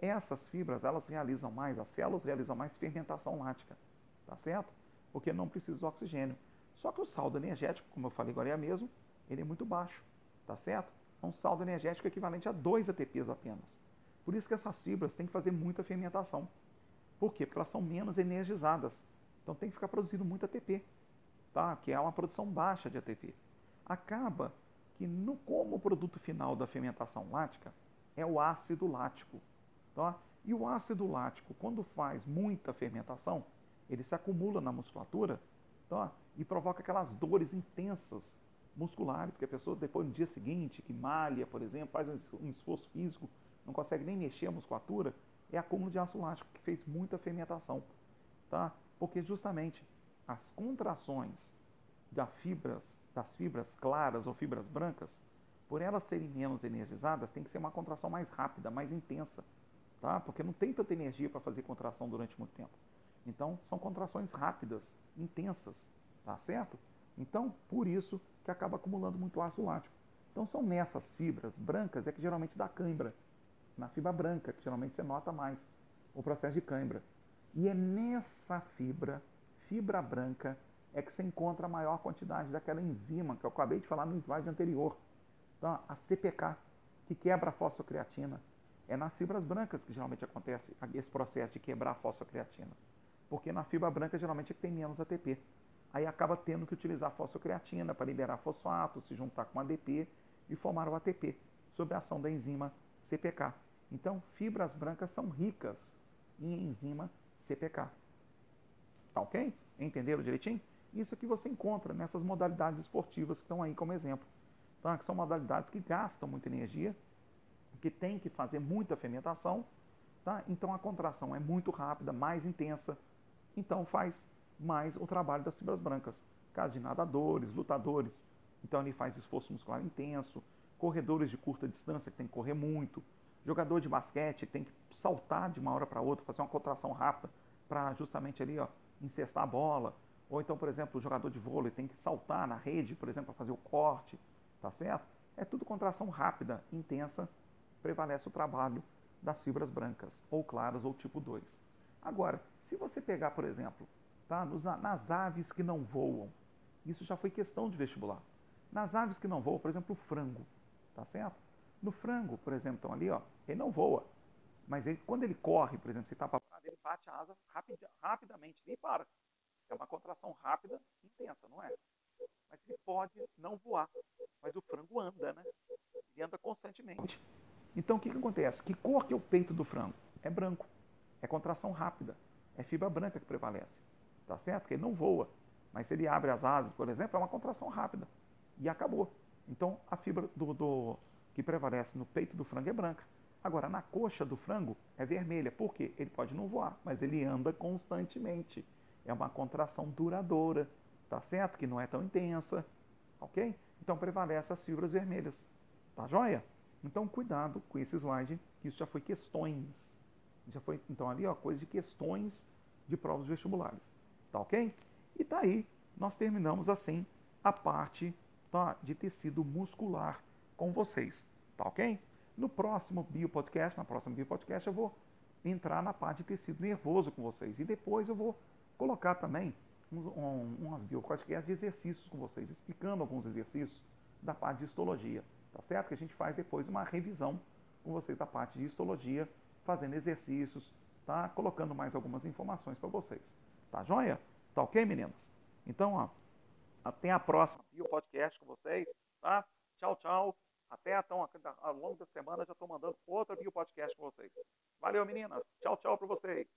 essas fibras, elas realizam mais, as células realizam mais fermentação lática, tá certo? Porque não precisa do oxigênio. Só que o saldo energético, como eu falei agora é mesmo, ele é muito baixo, tá certo? É um saldo energético equivalente a 2 ATPs apenas. Por isso que essas fibras têm que fazer muita fermentação. Por quê? Porque elas são menos energizadas. Então tem que ficar produzindo muito ATP, tá? que é uma produção baixa de ATP. Acaba que, no, como o produto final da fermentação lática é o ácido lático, Tá? E o ácido lático, quando faz muita fermentação, ele se acumula na musculatura e provoca aquelas dores intensas musculares que a pessoa depois no dia seguinte, que malha, por exemplo, faz um esforço físico, não consegue nem mexer a musculatura, é acúmulo de ácido lático que fez muita fermentação. Tá? Porque justamente as contrações das fibras, das fibras claras ou fibras brancas, por elas serem menos energizadas, tem que ser uma contração mais rápida, mais intensa tá? porque não tem tanta energia para fazer contração durante muito tempo. Então, são contrações rápidas, intensas, tá certo? Então, por isso que acaba acumulando muito ácido lático. Então, são nessas fibras brancas é que geralmente dá cãibra. Na fibra branca, que geralmente você nota mais o processo de cãibra. E é nessa fibra, fibra branca, é que você encontra a maior quantidade daquela enzima que eu acabei de falar no slide anterior. Então, a CPK, que quebra a fosfocreatina. É nas fibras brancas que geralmente acontece esse processo de quebrar a fosfocreatina. Porque na fibra branca geralmente é que tem menos ATP. Aí acaba tendo que utilizar fosfocreatina para liberar fosfato, se juntar com ADP e formar o ATP, sob a ação da enzima CPK. Então, fibras brancas são ricas em enzima CPK. Tá ok? Entenderam direitinho? Isso que você encontra nessas modalidades esportivas que estão aí como exemplo. Tá? Que são modalidades que gastam muita energia que tem que fazer muita fermentação, tá? então a contração é muito rápida, mais intensa, então faz mais o trabalho das fibras brancas. Caso de nadadores, lutadores, então ele faz esforço muscular intenso, corredores de curta distância que tem que correr muito, jogador de basquete tem que saltar de uma hora para outra, fazer uma contração rápida para justamente ali ó, incestar a bola, ou então, por exemplo, o jogador de vôlei tem que saltar na rede, por exemplo, para fazer o corte, tá certo? É tudo contração rápida, intensa, prevalece o trabalho das fibras brancas, ou claras, ou tipo 2. Agora, se você pegar, por exemplo, tá, nos, nas aves que não voam, Isso já foi questão de vestibular. Nas aves que não voam, por exemplo, o frango, tá certo? No frango, por exemplo, então ali, ó, ele não voa. Mas ele, quando ele corre, por exemplo, você está para ele bate a asa rapid, rapidamente e para. É uma contração rápida, intensa, não é? Mas ele pode não voar. Mas o frango anda, né? Ele anda constantemente. Então o que, que acontece? Que cor que é o peito do frango? É branco. É contração rápida. É fibra branca que prevalece. Tá certo? Porque ele não voa. Mas se ele abre as asas, por exemplo, é uma contração rápida. E acabou. Então a fibra do, do que prevalece no peito do frango é branca. Agora, na coxa do frango é vermelha. Por quê? Ele pode não voar, mas ele anda constantemente. É uma contração duradoura, tá certo? Que não é tão intensa, ok? Então prevalece as fibras vermelhas, tá joia? Então cuidado com esse slide, que isso já foi questões. Já foi, então ali, ó, coisa de questões de provas vestibulares, tá ok? E tá aí, nós terminamos assim a parte tá, de tecido muscular com vocês, tá ok? No próximo biopodcast, na próxima biopodcast, eu vou entrar na parte de tecido nervoso com vocês. E depois eu vou colocar também uns, um, umas biopodcasts de exercícios com vocês, explicando alguns exercícios da parte de histologia. Tá certo? Que a gente faz depois uma revisão com vocês da parte de histologia, fazendo exercícios, tá? Colocando mais algumas informações para vocês. Tá joia? Tá ok, meninos? Então, ó, até a próxima biopodcast com vocês, tá? Tchau, tchau. Até então, ao longo da semana, já estou mandando outro vídeo podcast para vocês. Valeu, meninas. Tchau, tchau para vocês.